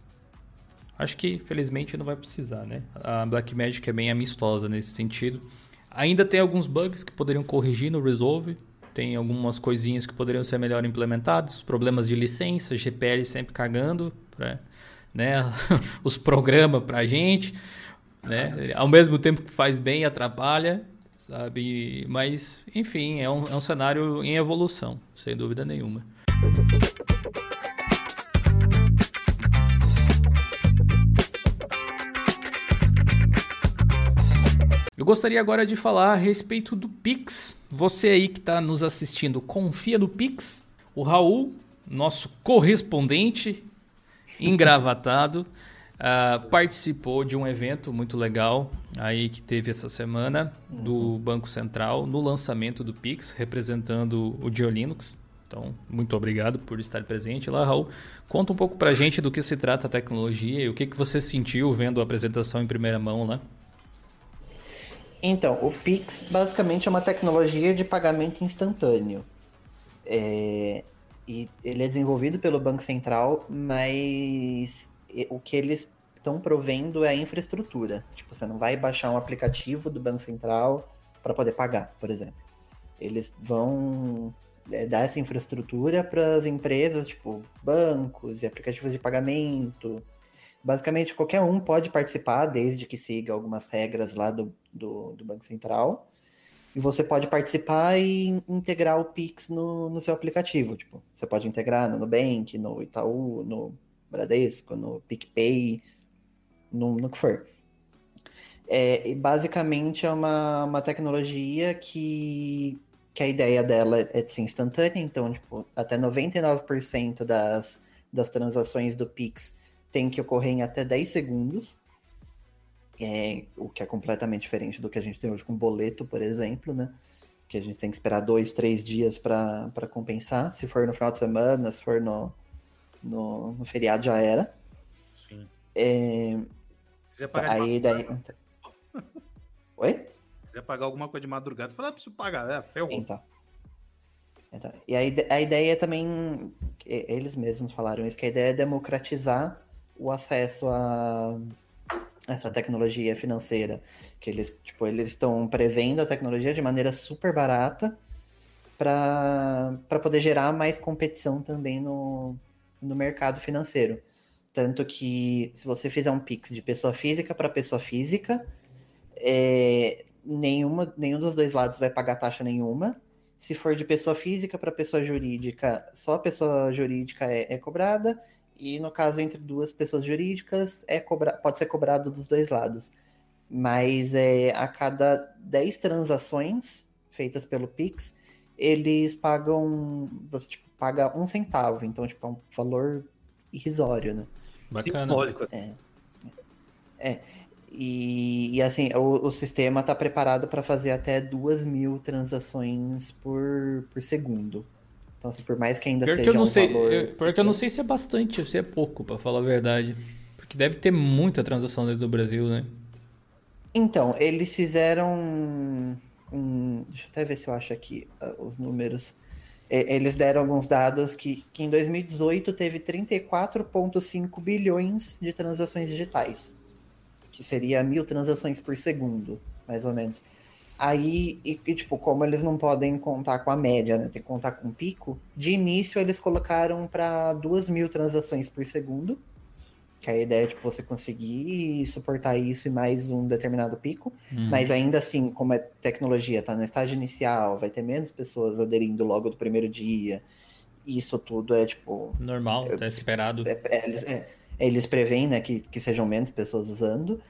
acho que felizmente não vai precisar, né? A Blackmagic é bem amistosa nesse sentido. Ainda tem alguns bugs que poderiam corrigir no Resolve. Tem algumas coisinhas que poderiam ser melhor implementadas. Problemas de licença, GPL sempre cagando, pra, né? Os programas pra gente, né? Ao mesmo tempo que faz bem, atrapalha, sabe? Mas, enfim, é um, é um cenário em evolução, sem dúvida nenhuma. Eu gostaria agora de falar a respeito do Pix. Você aí que está nos assistindo, confia no Pix? O Raul, nosso correspondente engravatado, uh, participou de um evento muito legal aí que teve essa semana do Banco Central no lançamento do Pix, representando o Diolinux. Então, muito obrigado por estar presente lá, Raul. Conta um pouco para a gente do que se trata a tecnologia e o que, que você sentiu vendo a apresentação em primeira mão lá. Né?
Então, o Pix basicamente é uma tecnologia de pagamento instantâneo. É, e ele é desenvolvido pelo Banco Central, mas o que eles estão provendo é a infraestrutura. Tipo, você não vai baixar um aplicativo do Banco Central para poder pagar, por exemplo. Eles vão é, dar essa infraestrutura para as empresas, tipo bancos e aplicativos de pagamento, Basicamente, qualquer um pode participar, desde que siga algumas regras lá do, do, do Banco Central. E você pode participar e integrar o Pix no, no seu aplicativo. Tipo, você pode integrar no Nubank, no Itaú, no Bradesco, no PicPay, no, no que for. É, basicamente é uma, uma tecnologia que, que a ideia dela é de ser instantânea, então, tipo, até 99% das, das transações do Pix tem que ocorrer em até 10 segundos, é, o que é completamente diferente do que a gente tem hoje com boleto, por exemplo, né? Que a gente tem que esperar dois, três dias para compensar. Se for no final de semana, se for no, no, no feriado, já era.
Sim.
É...
quiser pagar
Aí daí. Oi?
Se quiser pagar alguma coisa de madrugada, você fala, ah, preciso pagar, é, ferrou.
Então. então. E a, a ideia é também, eles mesmos falaram isso, que a ideia é democratizar o acesso a essa tecnologia financeira, que eles tipo eles estão prevendo a tecnologia de maneira super barata para poder gerar mais competição também no, no mercado financeiro. Tanto que se você fizer um Pix de pessoa física para pessoa física, é, nenhuma, nenhum dos dois lados vai pagar taxa nenhuma. Se for de pessoa física para pessoa jurídica, só a pessoa jurídica é, é cobrada. E no caso entre duas pessoas jurídicas, é cobra... pode ser cobrado dos dois lados. Mas é, a cada 10 transações feitas pelo Pix, eles pagam. Você tipo, paga um centavo. Então, tipo, é um valor irrisório, né?
Bacana.
Simbólico.
É. É. E, e assim, o, o sistema está preparado para fazer até duas mil transações por, por segundo. Então, assim, por mais que ainda
pior
seja
que eu não
um
sei,
valor...
eu, pior que eu não sei se é bastante ou se é pouco, para falar a verdade. Porque deve ter muita transação dentro do Brasil, né?
Então, eles fizeram um... Deixa eu até ver se eu acho aqui uh, os números. Eles deram alguns dados que, que em 2018 teve 34,5 bilhões de transações digitais. Que seria mil transações por segundo, mais ou menos. Aí, e, e, tipo, como eles não podem contar com a média, né? Tem que contar com o pico. De início, eles colocaram para duas mil transações por segundo. Que a ideia é, tipo, você conseguir suportar isso e mais um determinado pico. Uhum. Mas ainda assim, como é tecnologia, tá no estágio inicial, vai ter menos pessoas aderindo logo do primeiro dia. Isso tudo é, tipo...
Normal, é, tá esperado.
É, é, eles, é, eles preveem, né, que, que sejam menos pessoas usando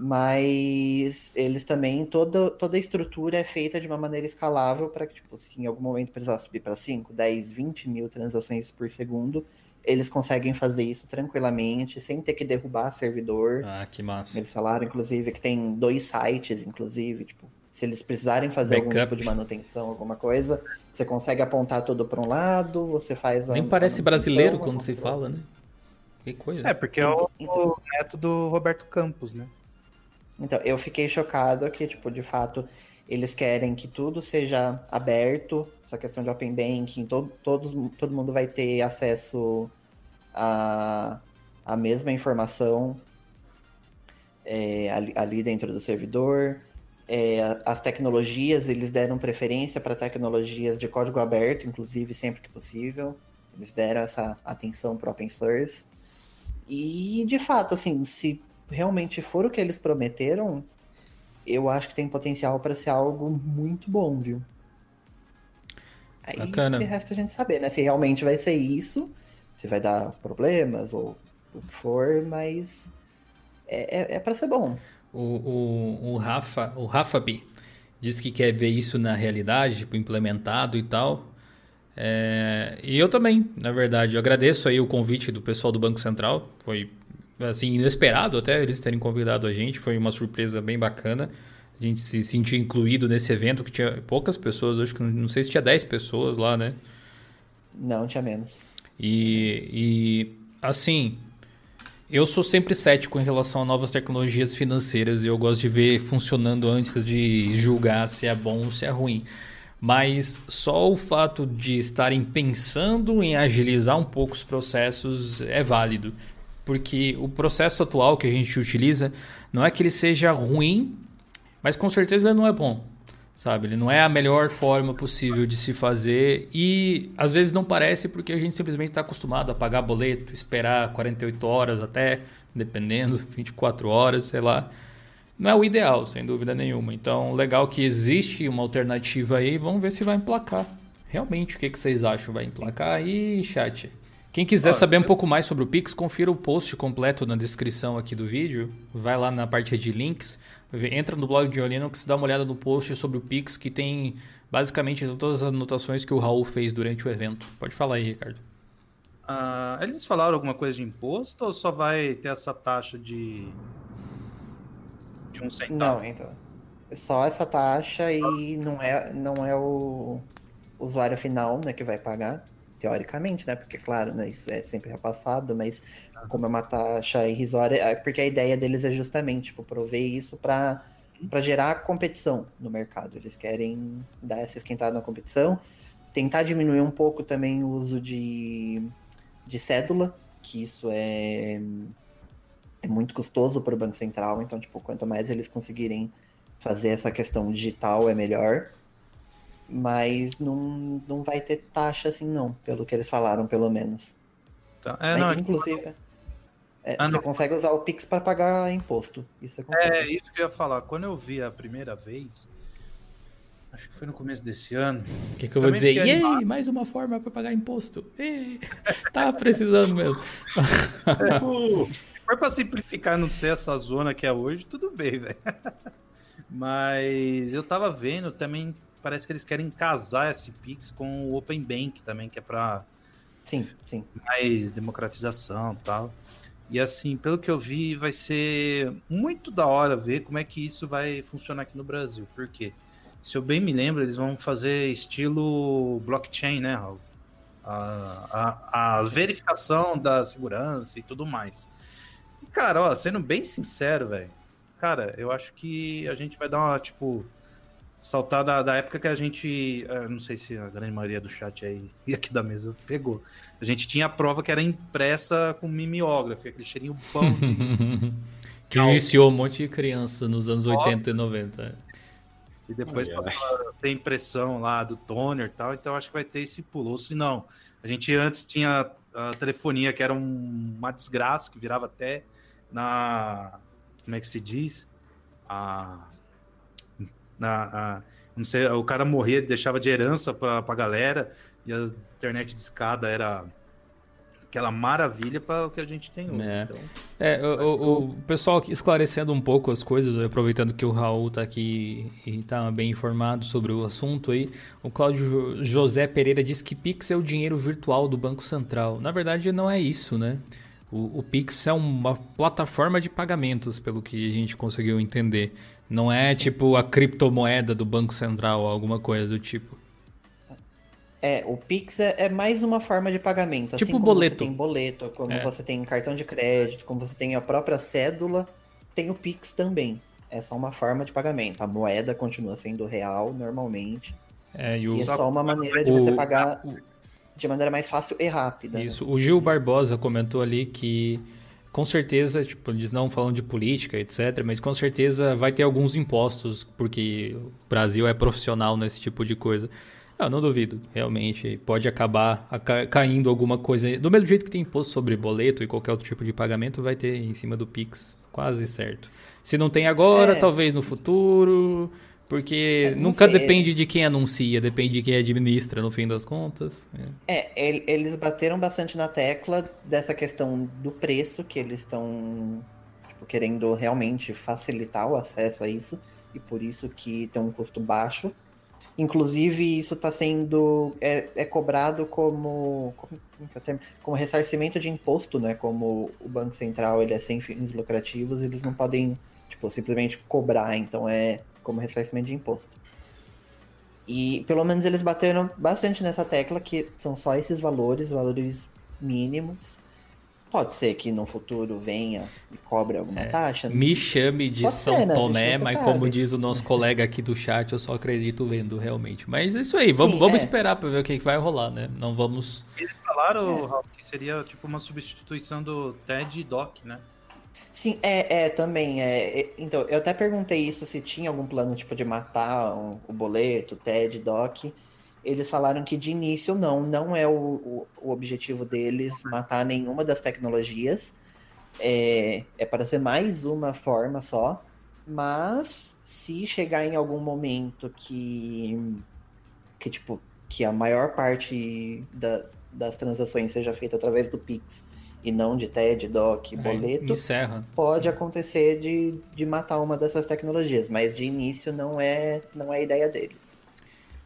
mas eles também, toda, toda a estrutura é feita de uma maneira escalável para que, tipo, se em algum momento precisar subir para 5, 10, 20 mil transações por segundo, eles conseguem fazer isso tranquilamente, sem ter que derrubar servidor.
Ah, que massa.
Eles falaram, inclusive, que tem dois sites, inclusive, tipo, se eles precisarem fazer
Backup.
algum tipo de manutenção, alguma coisa, você consegue apontar tudo para um lado, você faz a
Nem parece brasileiro quando se fala, né? Que coisa.
É, porque é o,
Então-
o neto do Roberto Campos, né?
Então, eu fiquei chocado que, tipo, de fato, eles querem que tudo seja aberto, essa questão de open banking, todo, todos, todo mundo vai ter acesso à, à mesma informação é, ali, ali dentro do servidor. É, a- as tecnologias, eles deram preferência para tecnologias de código aberto, inclusive sempre que possível. Eles deram essa atenção para open source. E, de fato, assim, se realmente for o que eles prometeram, eu acho que tem potencial para ser algo muito bom, viu? Aí
Bacana.
resta a gente saber, né? Se realmente vai ser isso, se vai dar problemas ou o que for, mas é, é, é para ser bom.
O, o, o Rafa, o Rafa B, disse que quer ver isso na realidade, tipo, implementado e tal. É, e eu também, na verdade. Eu agradeço aí o convite do pessoal do Banco Central. Foi, assim, inesperado até eles terem convidado a gente. Foi uma surpresa bem bacana. A gente se sentir incluído nesse evento que tinha poucas pessoas. Acho que não, sei se tinha 10 pessoas lá, né?
Não, tinha menos.
E, e, assim, eu sou sempre cético em relação a novas tecnologias financeiras e eu gosto de ver funcionando antes de julgar se é bom ou se é ruim. Mas só o fato de estarem pensando em agilizar um pouco os processos é válido. Porque o processo atual que a gente utiliza não é que ele seja ruim, mas com certeza ele não é bom sabe? Ele não é a melhor forma possível de se fazer e às vezes não parece porque a gente simplesmente está acostumado a pagar boleto, esperar 48 horas até, dependendo, 24 horas, sei lá. Não é o ideal, sem dúvida nenhuma. Então, legal que existe uma alternativa aí, vamos ver se vai emplacar. Realmente, o que, que vocês acham? Vai emplacar aí, chat? Quem quiser
Olha,
saber um
eu-
pouco mais sobre o Pix, confira o post completo na descrição aqui do vídeo. Vai lá na parte de links, entra no blog de Linux, dá uma olhada no post sobre o Pix, que tem basicamente todas as anotações que o Raul fez durante o evento. Pode falar aí, Ricardo.
Ah, eles falaram alguma coisa de imposto ou só vai ter essa taxa de. de um centavo?
Não, então. É só essa taxa e não é, não é o usuário final né, que vai pagar, teoricamente, né? Porque, claro, né, isso é sempre repassado, mas como é uma taxa irrisória, é porque a ideia deles é justamente tipo, prover isso para para gerar competição no mercado. Eles querem dar essa esquentada na competição, tentar diminuir um pouco também o uso de, de cédula, que isso é, é muito custoso para o Banco Central, então, tipo, quanto mais eles conseguirem fazer essa questão digital, é melhor. Mas não, não vai ter taxa assim, não, pelo que eles falaram, pelo menos.
Tá. É,
Mas,
não,
inclusive, é,
Ah,
você
não.
consegue usar o Pix para pagar imposto. Isso consegue.
É isso que eu ia falar. Quando eu vi a primeira vez, acho que foi no começo desse ano.
O que, que eu vou dizer? Yay, mais uma forma para pagar imposto. Ei, tá precisando mesmo.
Se for pra simplificar, não ser essa zona que é hoje, tudo bem, velho. Mas eu tava vendo também, parece que eles querem casar esse Pix com o Open Bank também, que é pra
Sim, sim.
mais democratização e tal. E assim, pelo que eu vi, vai ser muito da hora ver como é que isso vai funcionar aqui no Brasil. Por quê? Se eu bem me lembro, eles vão fazer estilo blockchain, né, Raul? A, a, a verificação da segurança e tudo mais. E, cara, ó, sendo bem sincero, velho, cara, eu acho que a gente vai dar uma, tipo, saltar da, da época que a gente, eh, não sei se a grande maioria do chat aí e aqui da mesa pegou. A gente tinha a prova que era impressa com mimeógrafo, aquele cheirinho bom.
que viciou um monte de criança nos anos
Nossa.
80 e 90.
e depois passou a ter impressão lá do toner e tal, então acho que vai ter esse pulo. Ou se não, a gente antes tinha a telefonia que era um- uma desgraça, que virava até na. Como é que se diz? A. Na, a- não sei, o cara morria, deixava de herança pra, pra galera, e a internet de escada era aquela maravilha para o que a gente tem hoje.
É.
Então,
É, o, o- pessoal esclarecendo um pouco as coisas, aproveitando que o Raul tá aqui e tá bem informado sobre o assunto aí, o Cláudio José Pereira diz que Pix é o dinheiro virtual do Banco Central. Na verdade, não é isso, né? O, o Pix é uma plataforma de pagamentos, pelo que a gente conseguiu entender. Não é tipo a criptomoeda do Banco Central ou alguma coisa do tipo.
É, o Pix é, é mais uma forma de pagamento.
Tipo
assim como
boleto.
Você tem boleto, como
É.
você tem cartão de crédito, como você tem a própria cédula, tem o Pix também. É só uma forma de pagamento. A moeda continua sendo real normalmente.
É, e o,
E é só uma maneira de
o-
você pagar de maneira mais fácil e rápida. né?
Isso. O Gil Barbosa comentou ali que, com certeza, tipo, eles não falando de política, etc., mas com certeza vai ter alguns impostos, porque o Brasil é profissional nesse tipo de coisa. Eu não duvido, realmente. Pode acabar caindo alguma coisa. Do mesmo jeito que tem imposto sobre boleto e qualquer outro tipo de pagamento, vai ter em cima do Pix, quase certo. Se não tem agora,
É.
talvez no futuro. Porque
É,
nunca
sei.
depende de quem anuncia, depende de quem administra, no fim das contas. É.
É, el- eles bateram bastante na tecla dessa questão do preço, que eles estão tipo, querendo realmente facilitar o acesso a isso, e por isso que tem um custo baixo. Inclusive, isso está sendo é, é cobrado como, como, como é como ressarcimento de imposto, né? Como o Banco Central ele é sem fins lucrativos, eles não podem tipo, simplesmente cobrar, então é como ressarcimento de imposto. E pelo menos eles bateram bastante nessa tecla que são só esses valores, valores mínimos. Pode ser que no futuro venha e cobre alguma taxa.
Me chame de
Pode
São
ser, né?
Tomé, mas
sabe.
como diz o nosso colega aqui do chat, eu só acredito vendo realmente. Mas é isso aí, vamos,
Sim,
vamos
é.
esperar pra ver o que que vai rolar, né? Não vamos.
eles falaram, Raul, que seria tipo uma substituição do TED e Doc, né?
Sim, é, é também. É, é- então, eu até perguntei isso se tinha algum plano tipo de matar o, o boleto, o TED, DOC. Eles falaram que de início não, não é o, o, o objetivo deles matar nenhuma das tecnologias. É, é para ser mais uma forma só. Mas se chegar em algum momento que, que tipo, que a maior parte da- das transações seja feita através do Pix e não de TED, DOC, boleto,
encerra.
pode acontecer de, de matar uma dessas tecnologias, mas de início não é, não é a ideia deles.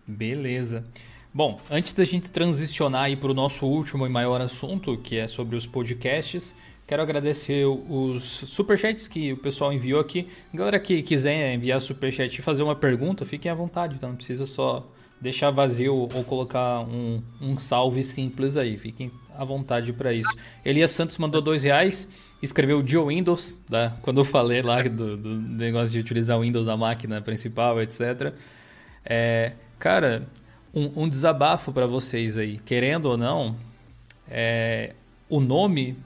Beleza. Bom, antes da gente transicionar aí para o nosso último e maior assunto, que é sobre os podcasts, quero agradecer os superchats que o pessoal enviou aqui. Galera que quiser enviar superchat e fazer uma pergunta, fiquem à vontade, tá? Não precisa só deixar vazio ou colocar um, um salve simples aí. Fiquem à vontade para isso. Elias Santos mandou dois reais, escreveu Joe Windows, tá? quando eu falei lá do, do negócio de utilizar o Windows na máquina principal, etc. É, cara, um, um desabafo para vocês aí, querendo ou não, é, o nome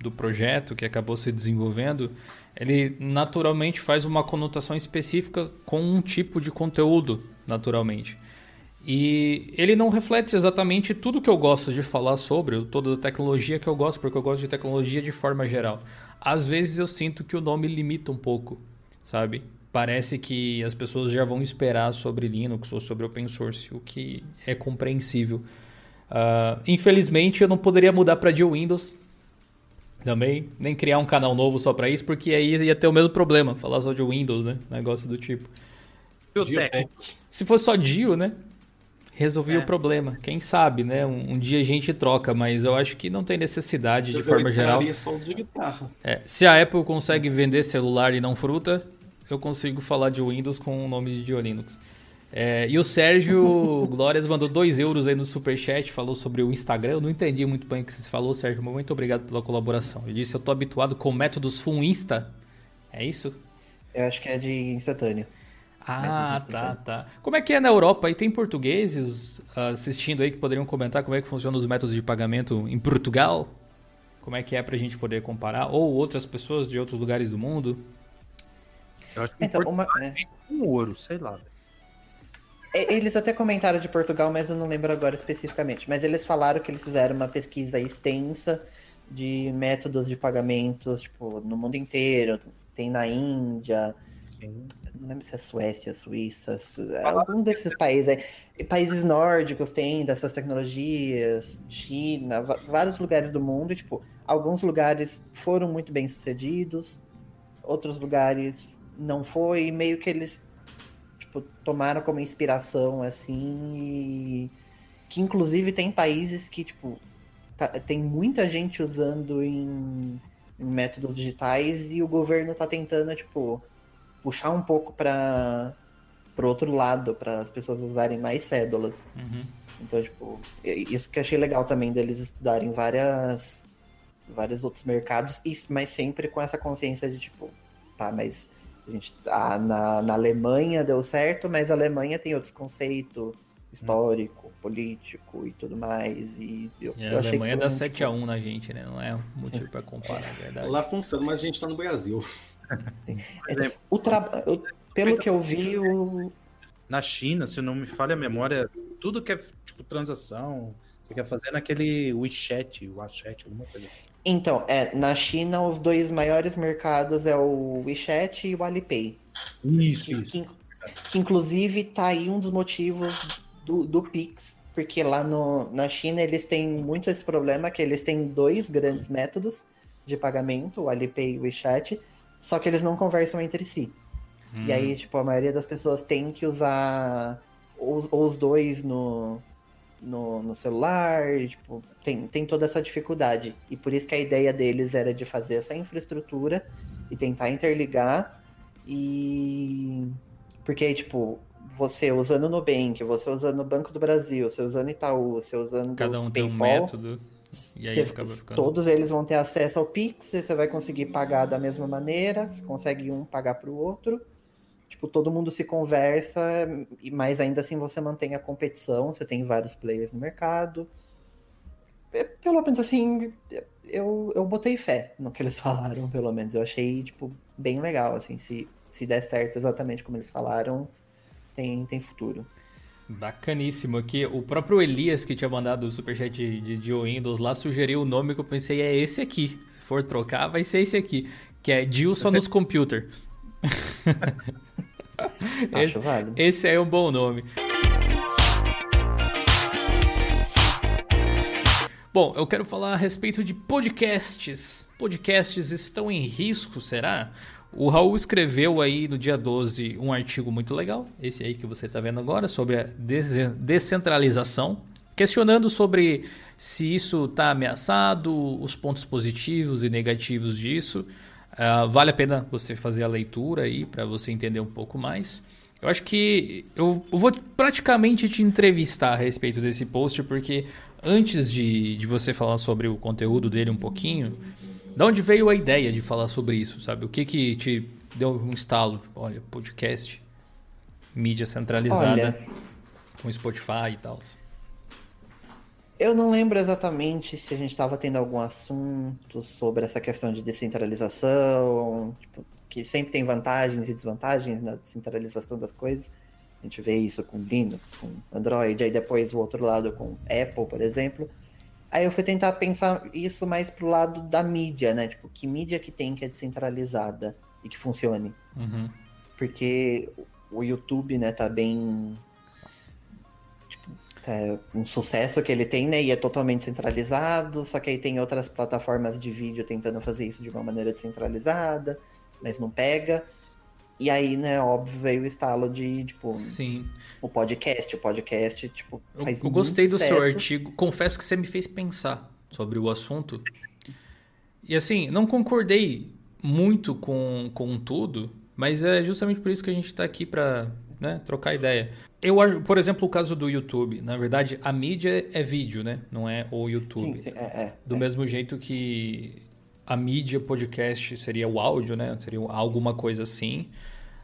do projeto que acabou se desenvolvendo, ele naturalmente faz uma conotação específica com um tipo de conteúdo, naturalmente. E ele não reflete exatamente tudo que eu gosto de falar sobre, toda a tecnologia que eu gosto, porque eu gosto de tecnologia de forma geral. Às vezes eu sinto que o nome limita um pouco, sabe? Parece que as pessoas já vão esperar sobre Linux ou sobre open source, o que é compreensível. Ah, infelizmente eu não poderia mudar para de Windows também, nem criar um canal novo só para isso, porque aí ia ter o mesmo problema, falar só de Windows, né? Negócio do tipo.
Geotech.
Se fosse só Dio, né? Resolvia
É.
o problema. Quem sabe, né? Um, um dia a gente troca, mas eu acho que não tem necessidade de
Eu
forma geral.
só de guitarra.
É, se a Apple consegue vender celular e não fruta, eu consigo falar de Windows com o nome de Linux. É, e o Sérgio Glórias mandou 2 euros aí no superchat, falou sobre o Instagram. Eu não entendi muito bem o que você falou, Sérgio, mas muito obrigado pela colaboração. Ele disse: Eu tô habituado com métodos full Insta. É isso?
Eu acho que é de instantâneo.
Ah,
Métodos
tá, tá. Como é que é na Europa? E tem portugueses ah, assistindo aí que poderiam comentar como é que funcionam os métodos de pagamento em Portugal? Como é que é pra gente poder comparar? Ou outras pessoas de outros lugares do mundo?
Eu acho que
Então, uma, é.
um ouro, sei lá.
É, Eles até comentaram de Portugal, mas eu não lembro agora especificamente. Mas eles falaram que eles fizeram uma pesquisa extensa de métodos de pagamentos, tipo, no mundo inteiro. Tem na Índia, Não lembro se é Suécia, Suíça, algum desses países aí. Países nórdicos têm dessas tecnologias, China, vários lugares do mundo. E, tipo, alguns lugares foram muito bem sucedidos, outros lugares não foi, meio que eles tipo, tomaram como inspiração, assim, e que inclusive tem países que, tipo, tá, tem muita gente usando em, em, métodos digitais e o governo tá tentando, tipo, puxar um pouco para pro outro lado, para as pessoas usarem mais cédulas. Uhum. Então, tipo, isso que eu achei legal também deles estudarem várias vários outros mercados, mas sempre com essa consciência de tipo, tá, mas a gente, ah, na, na Alemanha deu certo, mas a Alemanha tem outro conceito histórico, hum. político e tudo mais. E,
eu, e a Alemanha dá 7x1 na gente, né? Não é motivo para comparar, é verdade.
Lá funciona, mas a gente tá no Brasil.
É, o tra... Pelo que eu vi, o...
Na China, se não me falha a memória, tudo que é tipo transação, você quer fazer naquele WeChat, WeChat, alguma coisa.
Então, é, na China os dois maiores mercados é o WeChat e o Alipay.
Isso,
que,
isso.
Que, que, inclusive tá aí um dos motivos do, do Pix, porque lá no, na China eles têm muito esse problema, que eles têm dois grandes métodos de pagamento, o Alipay e o WeChat, só que eles não conversam entre si. Hum. E aí, tipo, a maioria das pessoas tem que usar os, os dois no, no, no celular, tipo, tem, tem toda essa dificuldade. E por isso que a ideia deles era de fazer essa infraestrutura e tentar interligar e porque tipo, você usando o Nubank, você usando o Banco do Brasil, você usando Itaú, você usando
Cada um tem um método. E aí
você, ficando... Todos eles vão ter acesso ao Pix, você vai conseguir pagar da mesma maneira, você consegue um pagar para o outro tipo, todo mundo se conversa, mas ainda assim você mantém a competição, você tem vários players no mercado. É, pelo menos assim, eu, eu botei fé no que eles falaram, pelo menos. Eu achei, tipo, bem legal, assim, se, se der certo exatamente como eles falaram, tem, tem futuro.
Bacaníssimo. Aqui, o próprio Elias que tinha mandado o superchat de, de, de Windows lá sugeriu o nome que eu pensei é esse aqui. Se for trocar, vai ser esse aqui. Que é Dilson nos Computer. esse, esse aí é um bom nome. Bom, eu quero falar a respeito de podcasts. Podcasts estão em risco, será? O Raul escreveu aí no dia 12 um artigo muito legal, esse aí que você está vendo agora, sobre a descentralização, questionando sobre se isso está ameaçado, os pontos positivos e negativos disso. Uh, vale a pena você fazer a leitura aí para você entender um pouco mais. Eu acho que eu, vou praticamente te entrevistar a respeito desse post, porque antes de, de você falar sobre o conteúdo dele um pouquinho, da onde veio a ideia de falar sobre isso, sabe? O que que te deu um estalo? Tipo, olha, podcast, mídia centralizada, olha, com Spotify e tal.
Eu não lembro exatamente se a gente estava tendo algum assunto sobre essa questão de descentralização, tipo, que sempre tem vantagens e desvantagens na descentralização das coisas. A gente vê isso com Linux, com Android, aí depois o outro lado com Apple, por exemplo. Aí eu fui tentar pensar isso mais pro lado da mídia, né? Tipo, que mídia que tem que é descentralizada e que funcione. Uhum. Porque o YouTube, né, tá bem é, um sucesso que ele tem, né? E é totalmente centralizado, só que aí tem outras plataformas de vídeo tentando fazer isso de uma maneira descentralizada, mas não pega. E aí, né, óbvio, veio o estalo de, tipo,
Sim.
o podcast. O podcast, tipo,
faz Eu, eu gostei do seu artigo. Confesso que você me fez pensar sobre o assunto. E assim, não concordei muito com, com tudo, mas é justamente por isso que a gente está aqui para né, trocar ideia. Eu, por exemplo, o caso do YouTube. Na verdade, a mídia é vídeo, né? Não é o YouTube.
Sim, sim, é, é,
do
é.
mesmo jeito que a mídia podcast seria o áudio, né? Seria alguma coisa assim.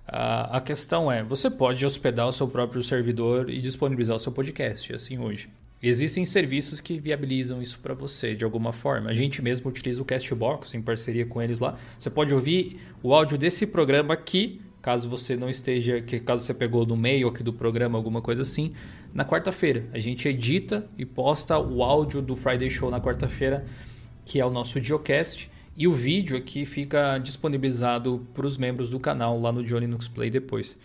A questão é, você pode hospedar o seu próprio servidor e disponibilizar o seu podcast, assim hoje. Existem serviços que viabilizam isso para você de alguma forma. A gente mesmo utiliza o Castbox em parceria com eles lá. Você pode ouvir o áudio desse programa aqui caso você não esteja, que caso você pegou no meio aqui do programa, alguma coisa assim, na quarta-feira. A gente edita e posta o áudio do Friday Show na quarta-feira, que é o nosso Geocast. E o vídeo aqui fica disponibilizado para os membros do canal lá no Johnny Linux Play depois.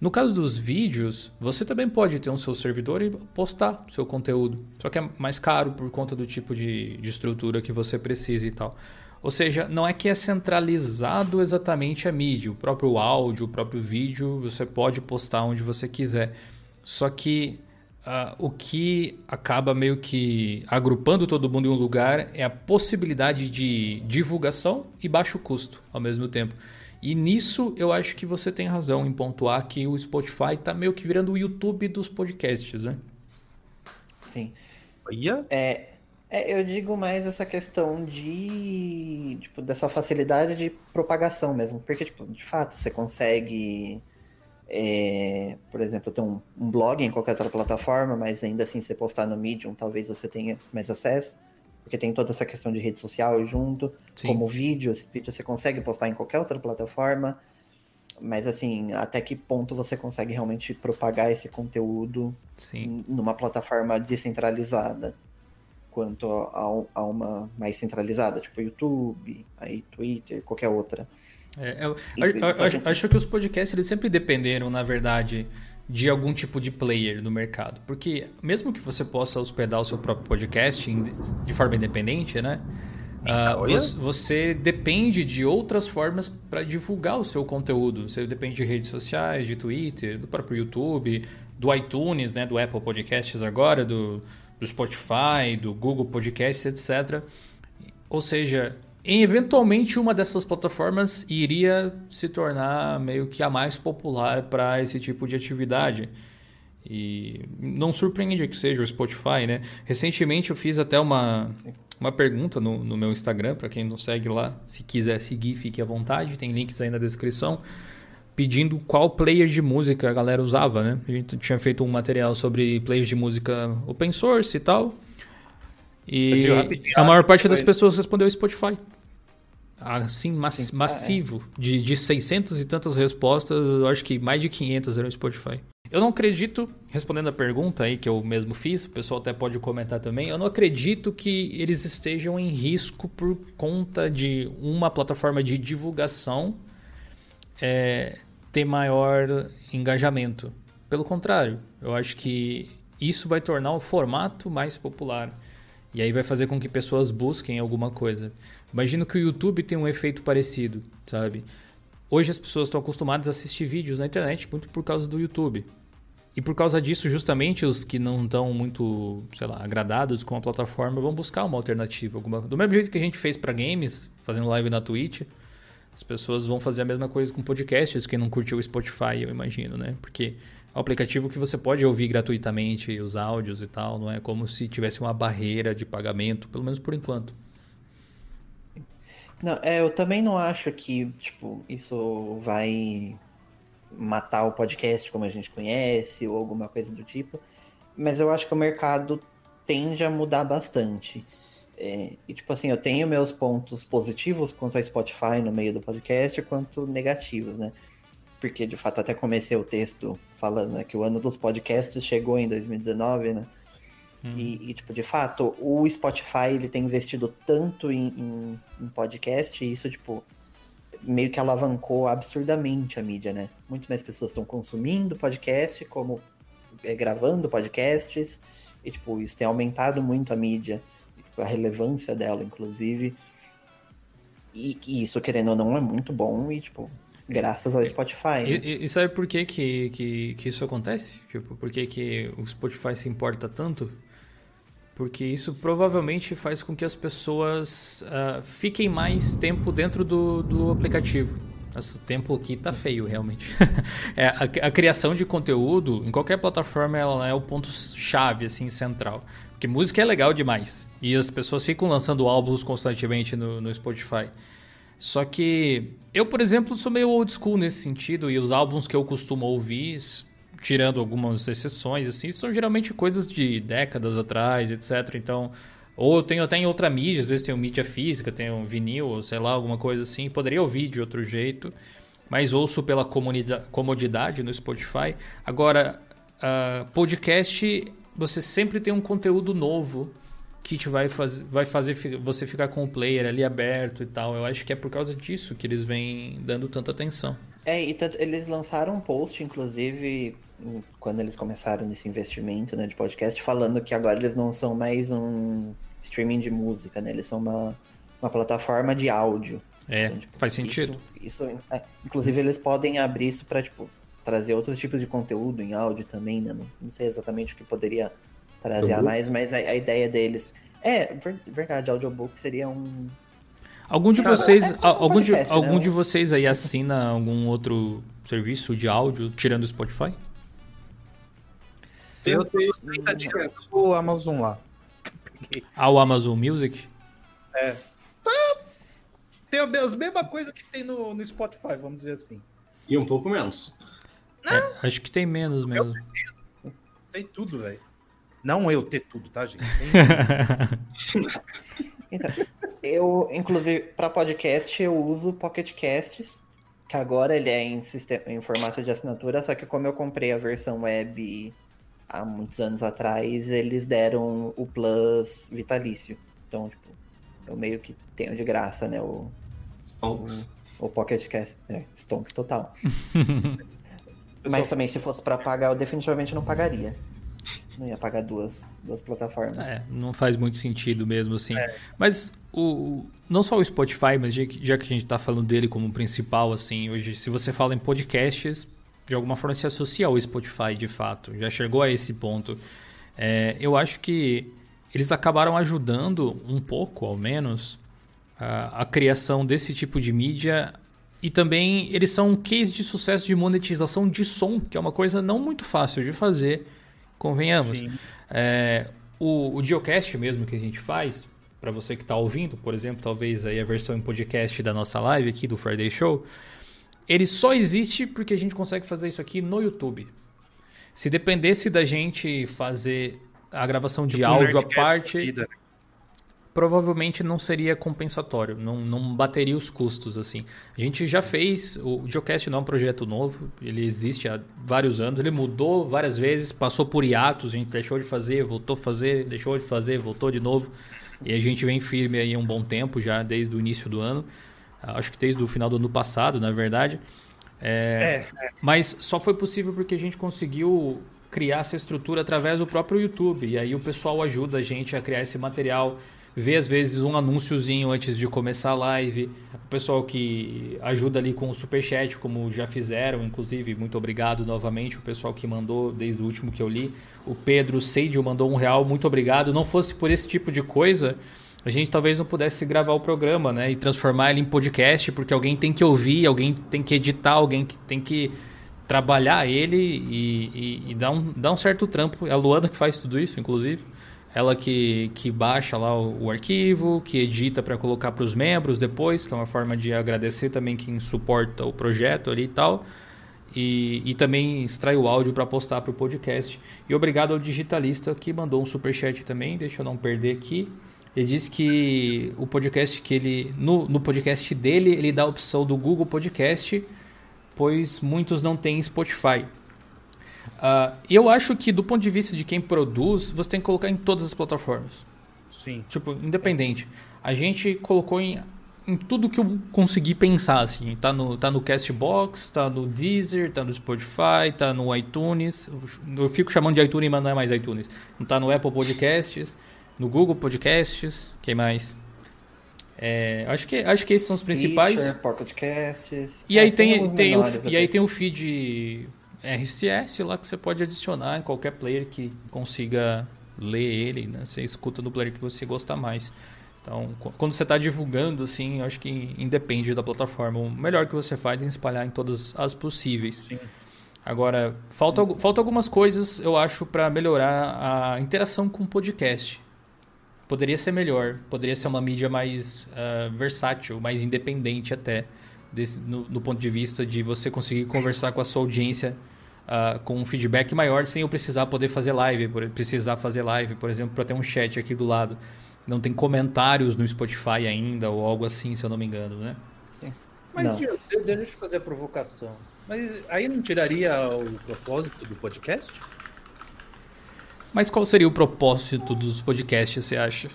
No caso dos vídeos, você também pode ter um seu servidor e postar seu conteúdo. Só que é mais caro por conta do tipo de, de estrutura que você precisa e tal. Ou seja, não é que é centralizado exatamente a mídia. O próprio áudio, o próprio vídeo, você pode postar onde você quiser. Só que uh, o que acaba meio que agrupando todo mundo em um lugar é a possibilidade de divulgação e baixo custo ao mesmo tempo. E nisso eu acho que você tem razão em pontuar que o Spotify está meio que virando o YouTube dos podcasts, né?
Sim.
Ia?
É, é, eu digo mais essa questão de, tipo, dessa facilidade de propagação mesmo. Porque, tipo, de fato, você consegue, é, por exemplo, ter um, um, blog em qualquer outra plataforma, mas ainda assim, você postar no Medium, talvez você tenha mais acesso porque tem toda essa questão de rede social junto, Sim. como vídeo, esse vídeo você consegue postar em qualquer outra plataforma, mas assim, até que ponto você consegue realmente propagar esse conteúdo
Sim.
numa plataforma descentralizada? Quanto a, a, uma mais centralizada, tipo YouTube, aí Twitter, qualquer outra.
É, eu, eu, eu, acho, acho que os podcasts eles sempre dependeram, na verdade, de algum tipo de player no mercado. Porque mesmo que você possa hospedar o seu próprio podcast de forma independente, né? Uh, você depende de outras formas para divulgar o seu conteúdo. Você depende de redes sociais, de Twitter, do próprio YouTube, do iTunes, né, do Apple Podcasts agora, do, do Spotify, do Google Podcasts, etc. Ou seja, eventualmente uma dessas plataformas iria se tornar meio que a mais popular para esse tipo de atividade. E não surpreende que seja o Spotify, né? Recentemente eu fiz até uma, uma pergunta no, no meu Instagram, para quem não segue lá, se quiser seguir, fique à vontade, tem links aí na descrição, pedindo qual player de música a galera usava, né? A gente tinha feito um material sobre players de música open source e tal. E a maior parte das pessoas respondeu Spotify assim mass massivo de, de 600 e tantas respostas, eu acho que mais de 500 eram Spotify. Eu não acredito, respondendo a pergunta aí que eu mesmo fiz, o pessoal até pode comentar também, eu não acredito que eles estejam em risco por conta de uma plataforma de divulgação é, ter maior engajamento. Pelo contrário, eu acho que isso vai tornar o formato mais popular. E aí vai fazer com que pessoas busquem alguma coisa. Imagino que o YouTube tem um efeito parecido, sabe? Hoje as pessoas estão acostumadas a assistir vídeos na internet muito por causa do YouTube. E por causa disso, justamente os que não estão muito, sei lá, agradados com a plataforma vão buscar uma alternativa. Alguma... Do mesmo jeito que a gente fez para games, fazendo live na Twitch, as pessoas vão fazer a mesma coisa com podcasts, quem não curtiu o Spotify, eu imagino, né? Porque um aplicativo que você pode ouvir gratuitamente os áudios e tal, não é como se tivesse uma barreira de pagamento, pelo menos por enquanto.
Não, é, eu também não acho que, tipo, isso vai matar o podcast como a gente conhece ou alguma coisa do tipo, mas eu acho que o mercado tende a mudar bastante. É, e, tipo assim, eu tenho meus pontos positivos quanto a Spotify no meio do podcast, quanto negativos, né? Porque, de fato, até comecei o texto falando né, que o ano dos podcasts chegou em 2019, né? Hum. E, e, tipo, de fato, o Spotify ele tem investido tanto em, em, em, podcast e isso, tipo, meio que alavancou absurdamente a mídia, né? Muito mais pessoas estão consumindo podcast, como é, gravando podcasts, e, tipo, isso tem aumentado muito a mídia, tipo, a relevância dela, inclusive. E, e, isso, querendo ou não, é muito bom e, tipo, graças ao Spotify. Né?
E, e, sabe por que, que, que, que isso acontece? Tipo, por que, que o Spotify se importa tanto? porque isso provavelmente faz com que as pessoas uh, fiquem mais tempo dentro do, do aplicativo. Nossa, o tempo aqui tá feio, realmente. é, a, a, criação de conteúdo, em qualquer plataforma, ela é o ponto-chave, assim, central. Porque música é legal demais. E as pessoas ficam lançando álbuns constantemente no, no Spotify. Só que eu, por exemplo, sou meio old school nesse sentido. E os álbuns que eu costumo ouvir tirando algumas exceções, assim, são geralmente coisas de décadas atrás, etc. Então, ou eu tenho até em outra mídia, às vezes tenho mídia física, tenho vinil, sei lá, alguma coisa assim. Poderia ouvir de outro jeito, mas ouço pela comodidade no Spotify. Agora, uh, podcast, você sempre tem um conteúdo novo Kit vai, faz, vai fazer você ficar com o player ali aberto e tal. Eu acho que é por causa disso que eles vêm dando tanta atenção.
É, e eles lançaram um post, inclusive, quando eles começaram nesse investimento né, de podcast, falando que agora eles não são mais um streaming de música, né? Eles são uma, uma plataforma de áudio.
É, então, tipo, faz sentido.
Isso, isso é, inclusive, eles podem abrir isso para tipo, trazer outros tipos de conteúdo em áudio também, né? Não, não sei exatamente o que poderia trazer a mais, mas a, a, ideia deles. É, verdade, audiobook seria um.
Algum de vocês, é, algum, de, né? algum de vocês aí assina algum outro serviço de áudio tirando o Spotify?
Eu tenho 30 dias o Amazon lá.
Ah, o Amazon Music?
É. Tá. Tem as mesmas coisas que tem no, no Spotify, vamos dizer assim.
E um pouco menos.
É, acho que tem menos mesmo.
Tem tudo, velho. Não eu ter tudo, tá, gente?
então, eu, inclusive, para podcast, eu uso Pocket Casts, que agora ele é em, sistema, em formato de assinatura, só que como eu comprei a versão web há muitos anos atrás, eles deram o Plus vitalício. Então, tipo, eu meio que tenho de graça, né? O,
Stonks.
O, o Pocket Cast. É, Stonks total. Mas também, se fosse para pagar, eu definitivamente não pagaria. Não ia pagar duas, duas plataformas.
É, não faz muito sentido mesmo, assim. É. Mas o, não só o Spotify, mas já que, já que a gente está falando dele como principal, assim, hoje, se você fala em podcasts, de alguma forma se associa ao Spotify, de fato. Já chegou a esse ponto. É, eu acho que eles acabaram ajudando um pouco, ao menos, a, a criação desse tipo de mídia e também eles são um case de sucesso de monetização de som, que é uma coisa não muito fácil de fazer, convenhamos. É, o, o Geocast mesmo que a gente faz, para você que está ouvindo, por exemplo, talvez aí a versão em podcast da nossa live aqui do Friday Show, ele só existe porque a gente consegue fazer isso aqui no YouTube. Se dependesse da gente fazer a gravação de tipo áudio à parte, vida provavelmente não seria compensatório, não, não bateria os custos assim. A gente já fez, o Geocast não é um projeto novo, ele existe há vários anos, ele mudou várias vezes, passou por hiatos, a gente deixou de fazer, voltou a fazer, deixou de fazer, voltou de novo. E a gente vem firme aí há um bom tempo já, desde o início do ano. Acho que desde o final do ano passado, na verdade. É, é, é. Mas só foi possível porque a gente conseguiu criar essa estrutura através do próprio YouTube. E aí o pessoal ajuda a gente a criar esse material vê às vezes um anúnciozinho antes de começar a live, o pessoal que ajuda ali com o super chat, como já fizeram, inclusive, muito obrigado novamente o pessoal que mandou desde o último que eu li. O Pedro Seidio mandou um real, muito obrigado. Não fosse por esse tipo de coisa, a gente talvez não pudesse gravar o programa, né, e transformar ele em podcast, porque alguém tem que ouvir, alguém tem que editar, alguém que tem que trabalhar ele e, e, e dar, um, dar um certo trampo. É a Luana que faz tudo isso, inclusive. Ela que, que baixa lá o, o arquivo, que edita para colocar para os membros depois, que é uma forma de agradecer também quem suporta o projeto ali e tal. E, e também extrai o áudio para postar para o podcast. E obrigado ao digitalista que mandou um super chat também, deixa eu não perder aqui. Ele disse que o podcast que ele no, no podcast dele ele dá a opção do Google Podcast, pois muitos não têm Spotify. Uh, eu acho que, do ponto de vista de quem produz, você tem que colocar em todas as plataformas.
Sim.
Tipo, independente. Sim. A gente colocou em, em tudo que eu consegui pensar, assim. Tá no, tá no Castbox, tá no Deezer, tá no Spotify, tá no iTunes. Eu fico chamando de iTunes, mas não é mais iTunes. Tá no Apple Podcasts, no Google Podcasts. Quem mais? É, acho, que, acho que esses são os principais.
Feature, Pocket Casts.
E aí, é, tem, tem, tem o, e aí tem o feed RCS lá que você pode adicionar em qualquer player que consiga ler ele, né? Você escuta no player que você gosta mais. Então, quando você está divulgando, assim, acho que independe da plataforma. O melhor que você faz é espalhar em todas as possíveis. Sim. Agora, falta, falta algumas coisas, eu acho, para melhorar a interação com o podcast. Poderia ser melhor, poderia ser uma mídia mais uh, versátil, mais independente até, desse, no, no ponto de vista de você conseguir conversar com a sua audiência uh, com um feedback maior sem eu precisar poder fazer live, precisar fazer live, por exemplo, para ter um chat aqui do lado. Não tem comentários no Spotify ainda ou algo assim, se eu não me engano, né?
Mas deixa eu fazer a provocação. Mas aí não tiraria o propósito do podcast?
Mas qual seria o propósito dos podcasts, você acha?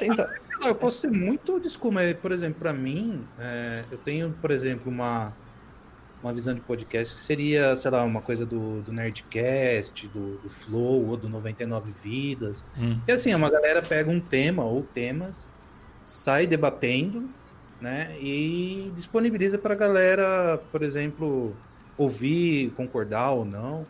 Então... Sei lá, eu posso ser muito desculpa, mas, por exemplo, para mim, é, eu tenho, por exemplo, uma, uma visão de podcast que seria, sei lá, uma coisa do, do Nerdcast, do, do Flow ou do 99 Vidas. Hum. Que assim, uma galera pega um tema ou temas, sai debatendo, né, e disponibiliza para a galera, por exemplo, ouvir, concordar ou não.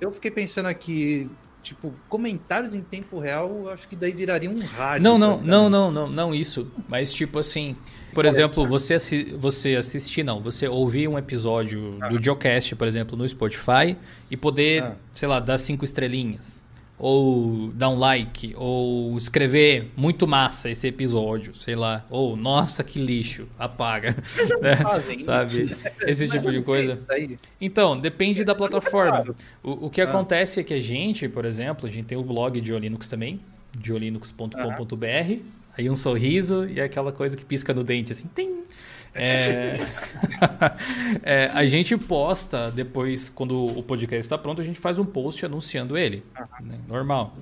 Eu fiquei pensando aqui, tipo, comentários em tempo real, acho que daí viraria um rádio.
Não, não, não, não, não, não isso. Mas tipo assim, por exemplo, você, assi você assistir, não, você ouvir um episódio ah. do Geocast, por exemplo, no Spotify e poder, ah. sei lá, dar cinco estrelinhas ou dar um like, ou escrever muito massa esse episódio, sei lá, ou nossa que lixo, apaga, né? sabe? Esse tipo de coisa. Então, depende da plataforma. O, o que ah. acontece é que a gente, por exemplo, a gente tem o blog de Linux também, diolinux.com.br, aí um sorriso e aquela coisa que pisca no dente, assim, tem é... é, a gente posta depois, quando o podcast está pronto, a gente faz um post anunciando ele. Né? Normal.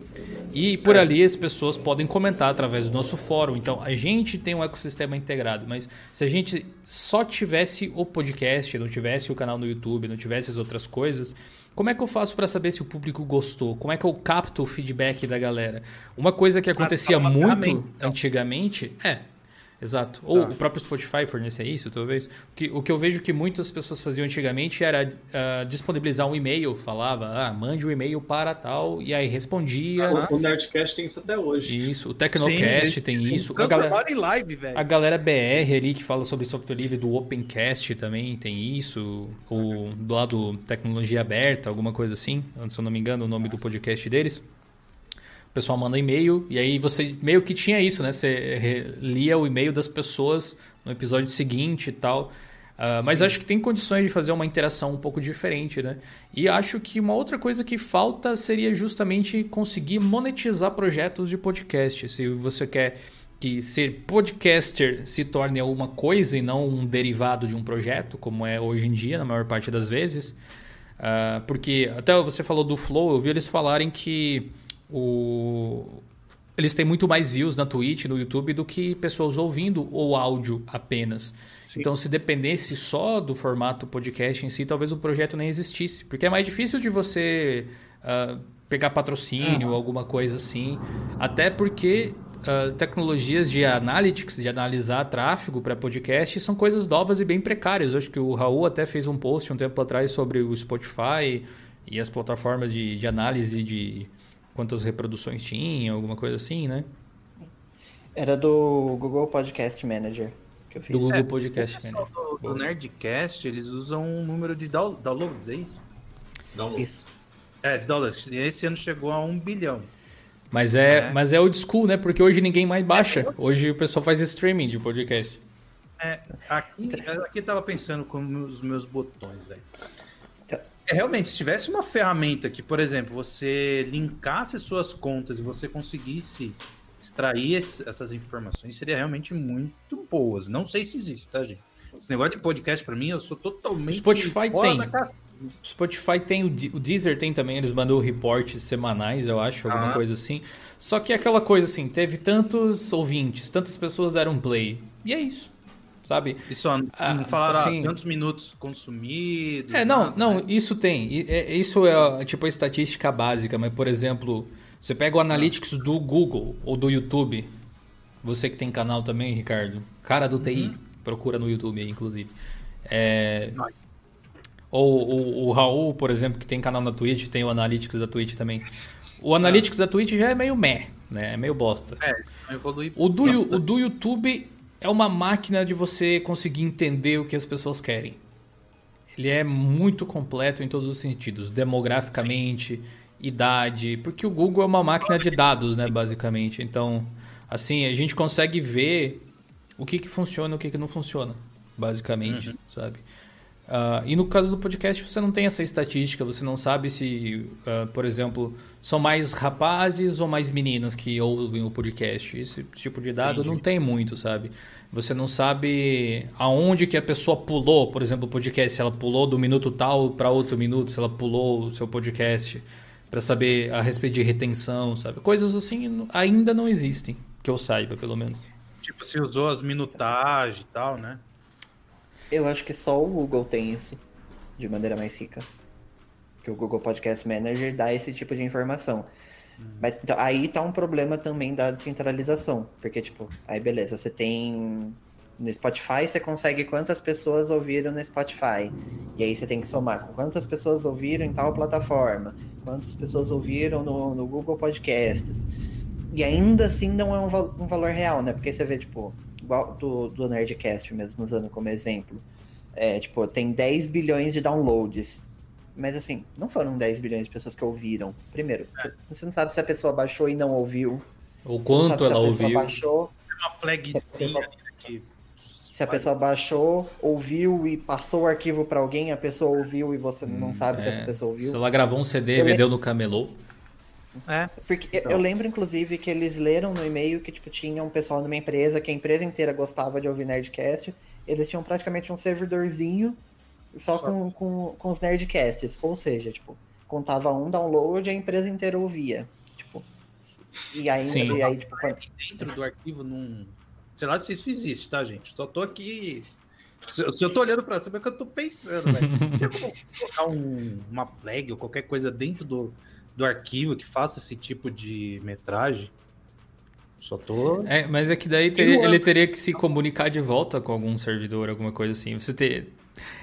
E por ali as pessoas podem comentar através do nosso fórum. Então a gente tem um ecossistema integrado, mas se a gente só tivesse o podcast, não tivesse o canal no YouTube, não tivesse as outras coisas, como é que eu faço para saber se o público gostou? Como é que eu capto o feedback da galera? Uma coisa que acontecia muito então. antigamente é Exato. Ou tá. o próprio Spotify fornecer isso, talvez. O que, o que eu vejo que muitas pessoas faziam antigamente era uh, disponibilizar um e-mail, falava, ah, mande um e-mail para tal, e aí respondia.
Ah, o Nerdcast tem isso até hoje.
Isso, o Tecnocast Sim, tem isso.
A galera, em live, velho.
A galera BR ali que fala sobre software livre do Opencast também tem isso. O do lado tecnologia aberta, alguma coisa assim. Se eu não me engano, o nome do podcast deles. O pessoal manda e-mail e aí você meio que tinha isso, né? Você lia o e-mail das pessoas no episódio seguinte e tal. Uh, mas acho que tem condições de fazer uma interação um pouco diferente, né? E acho que uma outra coisa que falta seria justamente conseguir monetizar projetos de podcast. Se você quer que ser podcaster se torne alguma coisa e não um derivado de um projeto, como é hoje em dia, na maior parte das vezes. Uh, porque até você falou do Flow, eu vi eles falarem que o... eles têm muito mais views na Twitch, no YouTube, do que pessoas ouvindo o áudio apenas. Sim. Então, se dependesse só do formato podcast em si, talvez o projeto nem existisse. Porque é mais difícil de você uh, pegar patrocínio ou alguma coisa assim. Até porque Uh, tecnologias de analytics, de analisar tráfego para podcast, são coisas novas e bem precárias. Eu acho que o Raul até fez um post um tempo atrás sobre o Spotify e as plataformas de, de análise de, quantas reproduções tinha, alguma coisa assim, né?
Era do Google Podcast Manager que eu fiz.
Do Google é, Podcast Manager.
Do, do Nerdcast, eles usam um número de downloads, é isso?
Downloads. Isso.
É, de downloads. Esse ano chegou a um bilhão.
Mas é, é. mas é old school, né? Porque hoje ninguém mais baixa. É, hoje o pessoal faz streaming de podcast.
É, aqui, aqui eu tava pensando com os meus botões, velho. É, realmente, se tivesse uma ferramenta que, por exemplo, você linkasse suas contas e você conseguisse extrair essas informações, seria realmente muito boas. Não sei se existe, tá, gente? Esse negócio de podcast, para mim, eu sou totalmente
Spotify tem. Spotify tem, o, o Deezer tem também, eles mandam reportes semanais, eu acho, alguma ah. coisa assim. Só que é aquela coisa assim, teve tantos ouvintes, tantas pessoas deram play. E é isso sabe?
Isso ah, não falaram assim, quantos minutos consumidos.
É, não, nada, não, né? isso tem. É, isso é tipo a estatística básica, mas por exemplo, você pega o Analytics do Google ou do YouTube. Você que tem canal também, Ricardo. Cara do TI, uhum. procura no YouTube aí, inclusive. É... Ou o, o, Raul, por exemplo, que tem canal na Twitch, tem o Analytics da Twitch também. O Analytics da Twitch já é meio meh, né? É meio bosta. É, evolui o do, o do YouTube é uma máquina de você conseguir entender o que as pessoas querem. Ele é muito completo em todos os sentidos, demograficamente, idade, porque o Google é uma máquina de dados, né, basicamente. Então, assim, a gente consegue ver o que, que funciona e o que, que não funciona, basicamente, uhum. sabe? Uh, e no caso do podcast, você não tem essa estatística, você não sabe se, uh, por exemplo, são mais rapazes ou mais meninas que ouvem o podcast. Esse tipo de dado Entendi. não tem muito, sabe? Você não sabe aonde que a pessoa pulou, por exemplo, o podcast, se ela pulou do minuto tal para outro minuto, se ela pulou o seu podcast. para saber a respeito de retenção, sabe? Coisas assim ainda não existem, que eu saiba, pelo menos.
Tipo, se usou as minutagens e tal, né?
Eu acho que só o Google tem isso, de maneira mais rica. Que o Google Podcast Manager dá esse tipo de informação. Mas então, aí tá um problema também da descentralização. Porque, tipo, aí beleza, você tem. No Spotify você consegue quantas pessoas ouviram no Spotify. E aí você tem que somar com quantas pessoas ouviram em tal plataforma, quantas pessoas ouviram no, no Google Podcasts. E ainda assim não é um, val um valor real, né? Porque você vê, tipo, igual do, do Nerdcast mesmo, usando como exemplo. É, tipo, tem 10 bilhões de downloads. Mas assim, não foram 10 bilhões de pessoas que ouviram. Primeiro, é. você não sabe se a pessoa baixou e não ouviu.
Ou quanto ela ouviu.
Baixou,
Tem uma flagzinha pessoa,
que. Se a pessoa baixou, ouviu e passou o arquivo para alguém, a pessoa ouviu e você não hum, sabe é. que essa pessoa ouviu.
Se ela gravou um CD e vendeu no camelô.
É. Porque então. eu lembro, inclusive, que eles leram no e-mail que, tipo, tinha um pessoal numa empresa que a empresa inteira gostava de ouvir Nerdcast. Eles tinham praticamente um servidorzinho só, só. Com, com, com os Nerdcasts. Ou seja, tipo, contava um download e a empresa inteira ouvia. Tipo, e aí, Sim. E aí tipo, quando...
dentro do arquivo num. Sei lá se isso existe, tá, gente? Só tô aqui. Se eu tô olhando pra cima, é que eu tô pensando, velho. colocar um, uma flag ou qualquer coisa dentro do, do arquivo que faça esse tipo de metragem. Só tô.
É, mas é que daí teria, ele teria que se comunicar de volta com algum servidor, alguma coisa assim. Você ter.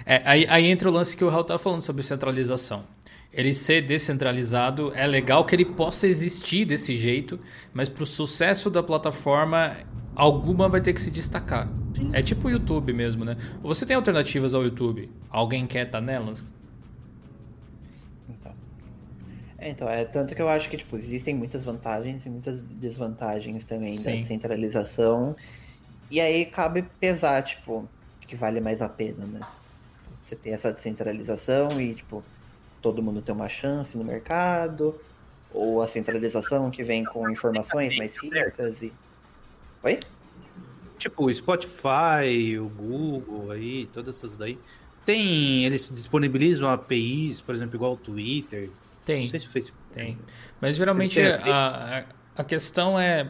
É, aí, aí entra o lance que o Raul estava falando sobre centralização. Ele ser descentralizado é legal que ele possa existir desse jeito, mas para o sucesso da plataforma, alguma vai ter que se destacar. É tipo o YouTube mesmo, né? Você tem alternativas ao YouTube? Alguém quer estar tá nelas?
É, então, é tanto que eu acho que, tipo, existem muitas vantagens e muitas desvantagens também Sim. da descentralização. E aí cabe pesar, tipo, que vale mais a pena, né? Você ter essa descentralização e, tipo, todo mundo ter uma chance no mercado, ou a centralização que vem com informações mais ricas e. Oi?
Tipo, o Spotify, o Google aí, todas essas daí. Tem. Eles disponibilizam APIs, por exemplo, igual o Twitter,
tem. Não sei se o Facebook tem. Mas geralmente a, a questão é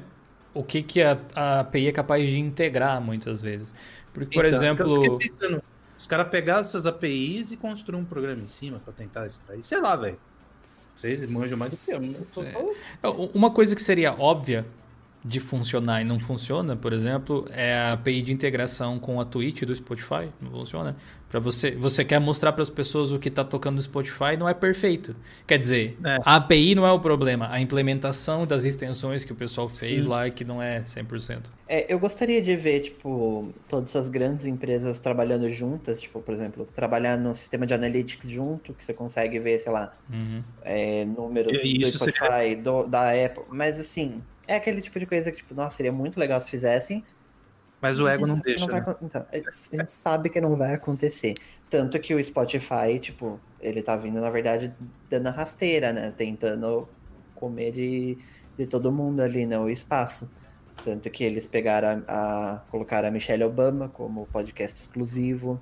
o que, que a, a API é capaz de integrar muitas vezes. Porque, por então, exemplo.
Pensando, os caras pegar essas APIs e construir um programa em cima para tentar extrair. Sei lá, velho. Vocês manjam mais do que eu.
É, uma coisa que seria óbvia de funcionar e não funciona, por exemplo, é a API de integração com a Twitch do Spotify. Não funciona. Para você, você quer mostrar para as pessoas o que está tocando no Spotify, não é perfeito. Quer dizer, é. a API não é o problema, a implementação das extensões que o pessoal fez Sim. lá é que não é 100%.
É, eu gostaria de ver, tipo, todas essas grandes empresas trabalhando juntas, tipo, por exemplo, trabalhar no sistema de analytics junto, que você consegue ver, sei lá, uhum. é, números do Spotify, seria... do, da Apple, mas assim, é aquele tipo de coisa que, tipo, nossa, seria muito legal se fizessem,
mas o ego não deixa. Não
né? Então, a gente sabe que não vai acontecer. Tanto que o Spotify, tipo, ele tá vindo, na verdade, dando a rasteira, né? Tentando comer de, de todo mundo ali, né? O espaço. Tanto que eles pegaram a, a colocaram a Michelle Obama como podcast exclusivo.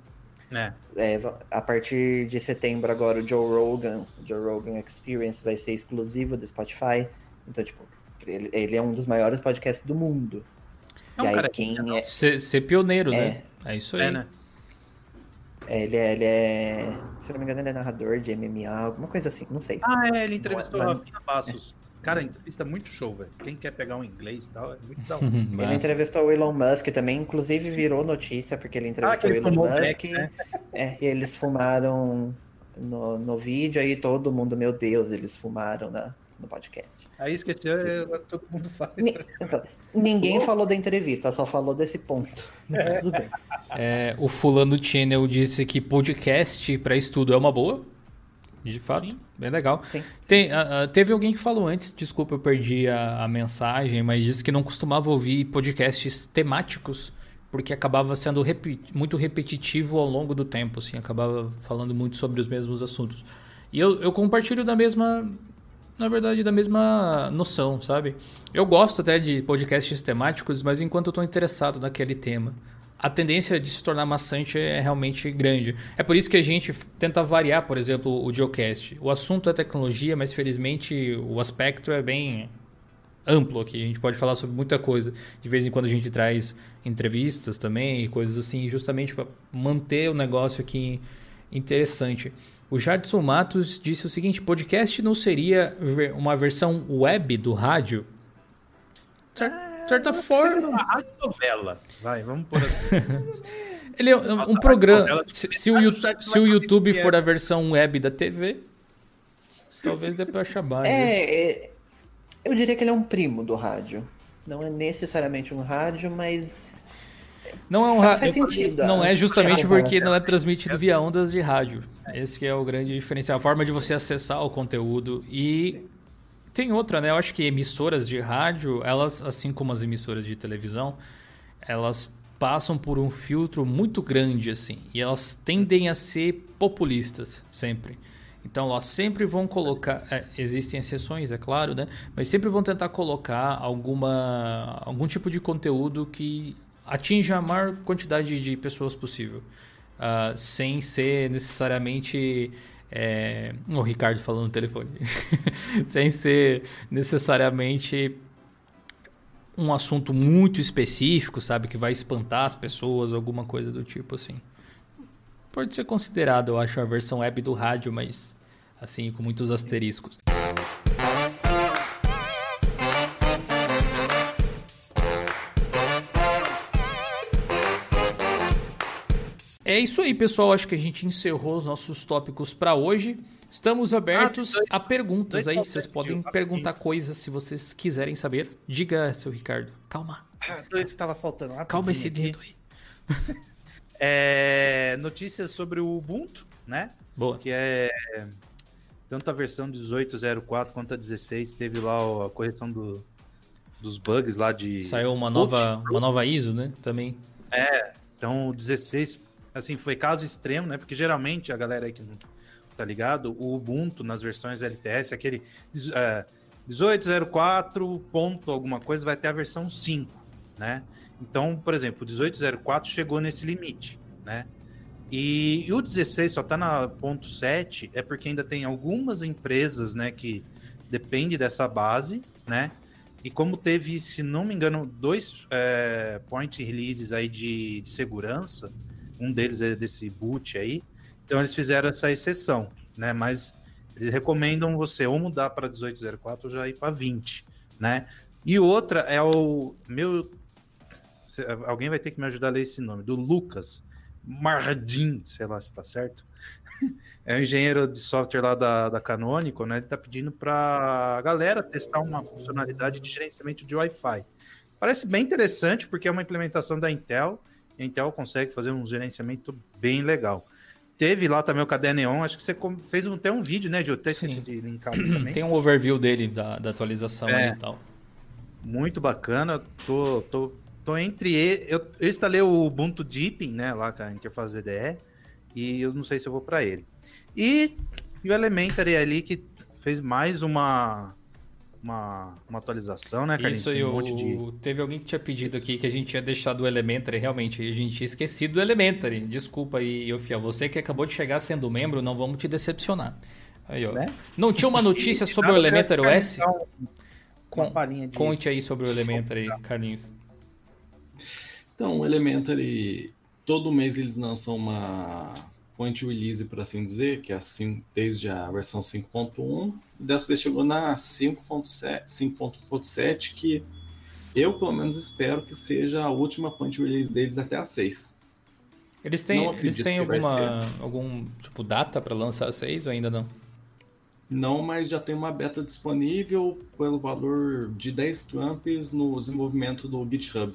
É. É, a partir de setembro agora o Joe Rogan, o Joe Rogan Experience vai ser exclusivo do Spotify. Então, tipo, ele, ele é um dos maiores podcasts do mundo.
É um e aí, quem é... Ser, ser pioneiro, é. né? É isso aí. É, né?
É, ele, é, ele é. Se não me engano, ele é narrador de MMA, alguma coisa assim, não sei.
Ah, é, ele entrevistou a Rafinha Passos. Cara, a entrevista é muito show, velho. Quem quer pegar um inglês e tal, é muito da hora.
ele entrevistou o Elon Musk também, inclusive virou notícia, porque ele ah, entrevistou ah, ele o Elon Musk. Back, né? É, e eles fumaram no, no vídeo, aí todo mundo, meu Deus, eles fumaram na, no podcast.
Aí esqueceu, é, todo mundo faz.
Então, ninguém falou da entrevista, só falou desse ponto. Mas é. tudo bem.
É, o fulano Channel disse que podcast para estudo é uma boa. De fato, Sim. bem legal. Sim. Tem, uh, teve alguém que falou antes, desculpa, eu perdi a, a, mensagem, mas disse que não costumava ouvir podcasts temáticos porque acabava sendo repi muito repetitivo ao longo do tempo, assim, acabava falando muito sobre os mesmos assuntos. E eu, eu compartilho da mesma na verdade, da mesma noção, sabe? Eu gosto até de podcasts temáticos, mas enquanto eu estou interessado naquele tema. a tendência de se tornar maçante é realmente grande. É por isso que a gente tenta variar, por exemplo, o Geocast. O assunto é tecnologia, mas felizmente o aspecto é bem amplo aqui. A gente pode falar sobre muita coisa. De vez em quando a gente traz entrevistas também coisas assim, justamente para manter o negócio aqui interessante. O Jadson Matos disse o seguinte: podcast não seria uma versão web do rádio?
De certa forma. Uma rádio novela. Vai, vamos por assim.
Ele é um, Nossa, um programa. Se, se, o, se o YouTube for a versão web da TV, talvez dê pra chamar.
É, é, eu diria que ele é um primo do rádio. Não é necessariamente um rádio, mas.
Não é um. Faz sentido. Não é justamente porque não é transmitido via ondas de rádio. Esse é o grande diferencial. A forma de você acessar o conteúdo e tem outra, né? Eu acho que emissoras de rádio, elas, assim como as emissoras de televisão, elas passam por um filtro muito grande, assim. E elas tendem a ser populistas, sempre. Então, elas sempre vão colocar... É, existem exceções, é claro, né? Mas sempre vão tentar colocar alguma, algum tipo de conteúdo que atinja a maior quantidade de pessoas possível. Uh, sem ser necessariamente é... O Ricardo falando no telefone. Sem ser necessariamente um assunto muito específico, sabe? Que vai espantar as pessoas, alguma coisa do tipo assim. Pode ser considerado, eu acho, a versão web do rádio, mas assim, com muitos asteriscos. É isso aí, pessoal. Acho que a gente encerrou os nossos tópicos para hoje. Estamos abertos ah, a perguntas aí. Vocês podem perguntar coisas se vocês quiserem saber. Diga, seu Ricardo. Calma.
Ah, dois estava faltando.
Calma esse dedo aí.
é, notícias sobre o Ubuntu, né?
Boa.
Que é tanto a versão 18.04 quanto a 16 teve lá a correção do, dos bugs lá de.
Saiu uma nova, uma nova ISO, né? Também.
É. Então o 16 assim, foi caso extremo, né? Porque geralmente a galera aí que não tá ligado, o Ubuntu nas versões LTS, aquele é, 1804 ponto alguma coisa, vai ter a versão 5, né? Então, por exemplo, o 1804 chegou nesse limite, né? E, e o 16 só tá na ponto 7 é porque ainda tem algumas empresas, né, que depende dessa base, né? E como teve, se não me engano, dois é, point releases aí de, de segurança, um deles é desse boot aí. Então eles fizeram essa exceção, né? Mas eles recomendam você ou mudar para 1804 ou já ir para 20, né? E outra é o meu alguém vai ter que me ajudar a ler esse nome, do Lucas Mardim, sei lá se está certo. é um engenheiro de software lá da, da Canonical, né? Ele está pedindo para a galera testar uma funcionalidade de gerenciamento de Wi-Fi. Parece bem interessante porque é uma implementação da Intel a Intel consegue fazer um gerenciamento bem legal. Teve lá também o KDE Neon, acho que você fez até um vídeo, né, de até esqueci de linkar também.
Tem um overview dele, da, da atualização é, e tal.
Muito bacana, tô, tô, tô entre... Eu, eu instalei o Ubuntu Deepin, né, lá com a interface DDE, e eu não sei se eu vou para ele. E, e o Elementary ali, que fez mais uma uma, uma atualização, né,
Carlinhos? Isso, um eu... De... teve alguém que tinha pedido aqui que a gente tinha deixado o Elementary, realmente, a gente tinha esquecido do Elementary. Desculpa aí, eu Fiel, você que acabou de chegar sendo membro, não vamos te decepcionar. Aí, ó. Né? Não tinha uma notícia sobre o Elementary OS? Com... De... Conte aí sobre o Elementary, Carlinhos.
Então, o Elementary, todo mês eles lançam uma point release, por assim dizer, que é assim desde a versão 5.1, dessa vez chegou na 5.7, que eu pelo menos espero que seja a última point release deles até a 6.
Eles têm, eles têm alguma algum tipo data para lançar a 6 ou ainda não?
Não, mas já tem uma beta disponível pelo valor de 10 trumps no desenvolvimento do GitHub.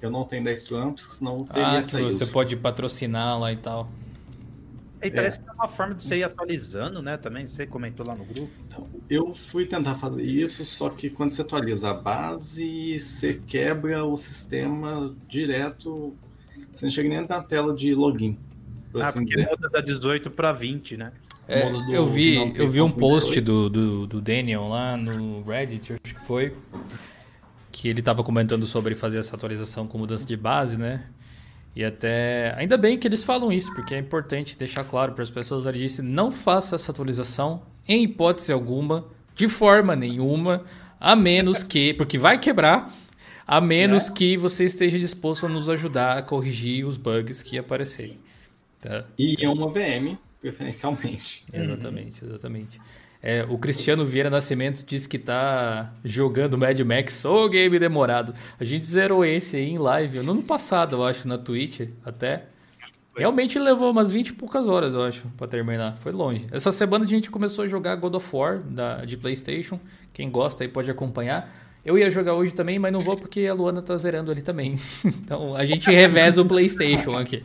Eu não tenho 10 trumps, senão teria
ah, essa você pode patrocinar lá e tal.
E parece é. que é uma forma de você ir atualizando, né? Também você comentou lá no grupo.
Então, eu fui tentar fazer isso, só que quando você atualiza a base, você quebra o sistema direto. Você não chega nem na tela de login.
Ah, assim porque muda da 18 para 20, né?
É, do, eu vi, eu vi um post do, do, do, Daniel lá no Reddit, acho que foi, que ele estava comentando sobre fazer essa atualização com mudança de base, né? E até. Ainda bem que eles falam isso, porque é importante deixar claro para as pessoas. Ele disse: não faça essa atualização em hipótese alguma, de forma nenhuma, a menos que. Porque vai quebrar. A menos é. que você esteja disposto a nos ajudar a corrigir os bugs que aparecerem.
Tá? E em uma VM, preferencialmente.
Exatamente, exatamente. É, o Cristiano Vieira Nascimento disse que tá jogando Mad Max. Ô, oh, game demorado. A gente zerou esse aí em live no ano passado, eu acho, na Twitch até. Realmente levou umas 20 e poucas horas, eu acho, para terminar. Foi longe. Essa semana a gente começou a jogar God of War da, de PlayStation. Quem gosta aí pode acompanhar. Eu ia jogar hoje também, mas não vou porque a Luana tá zerando ali também. Então a gente reveza o PlayStation aqui.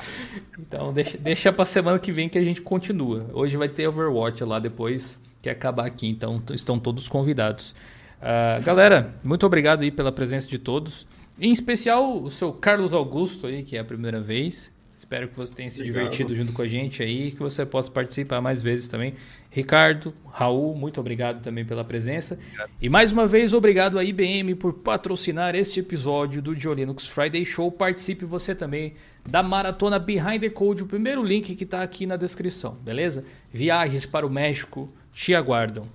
Então deixa, deixa pra semana que vem que a gente continua. Hoje vai ter Overwatch lá depois que acabar aqui, então estão todos convidados. Uh, galera, muito obrigado aí pela presença de todos. Em especial o seu Carlos Augusto aí, que é a primeira vez. Espero que você tenha se Obrigado. divertido junto com a gente aí, que você possa participar mais vezes também. Ricardo, Raul, muito obrigado também pela presença. Obrigado. E mais uma vez, obrigado à IBM por patrocinar este episódio do Linux Friday Show. Participe você também da maratona Behind the Code, o primeiro link que está aqui na descrição, beleza? Viagens para o México te aguardam.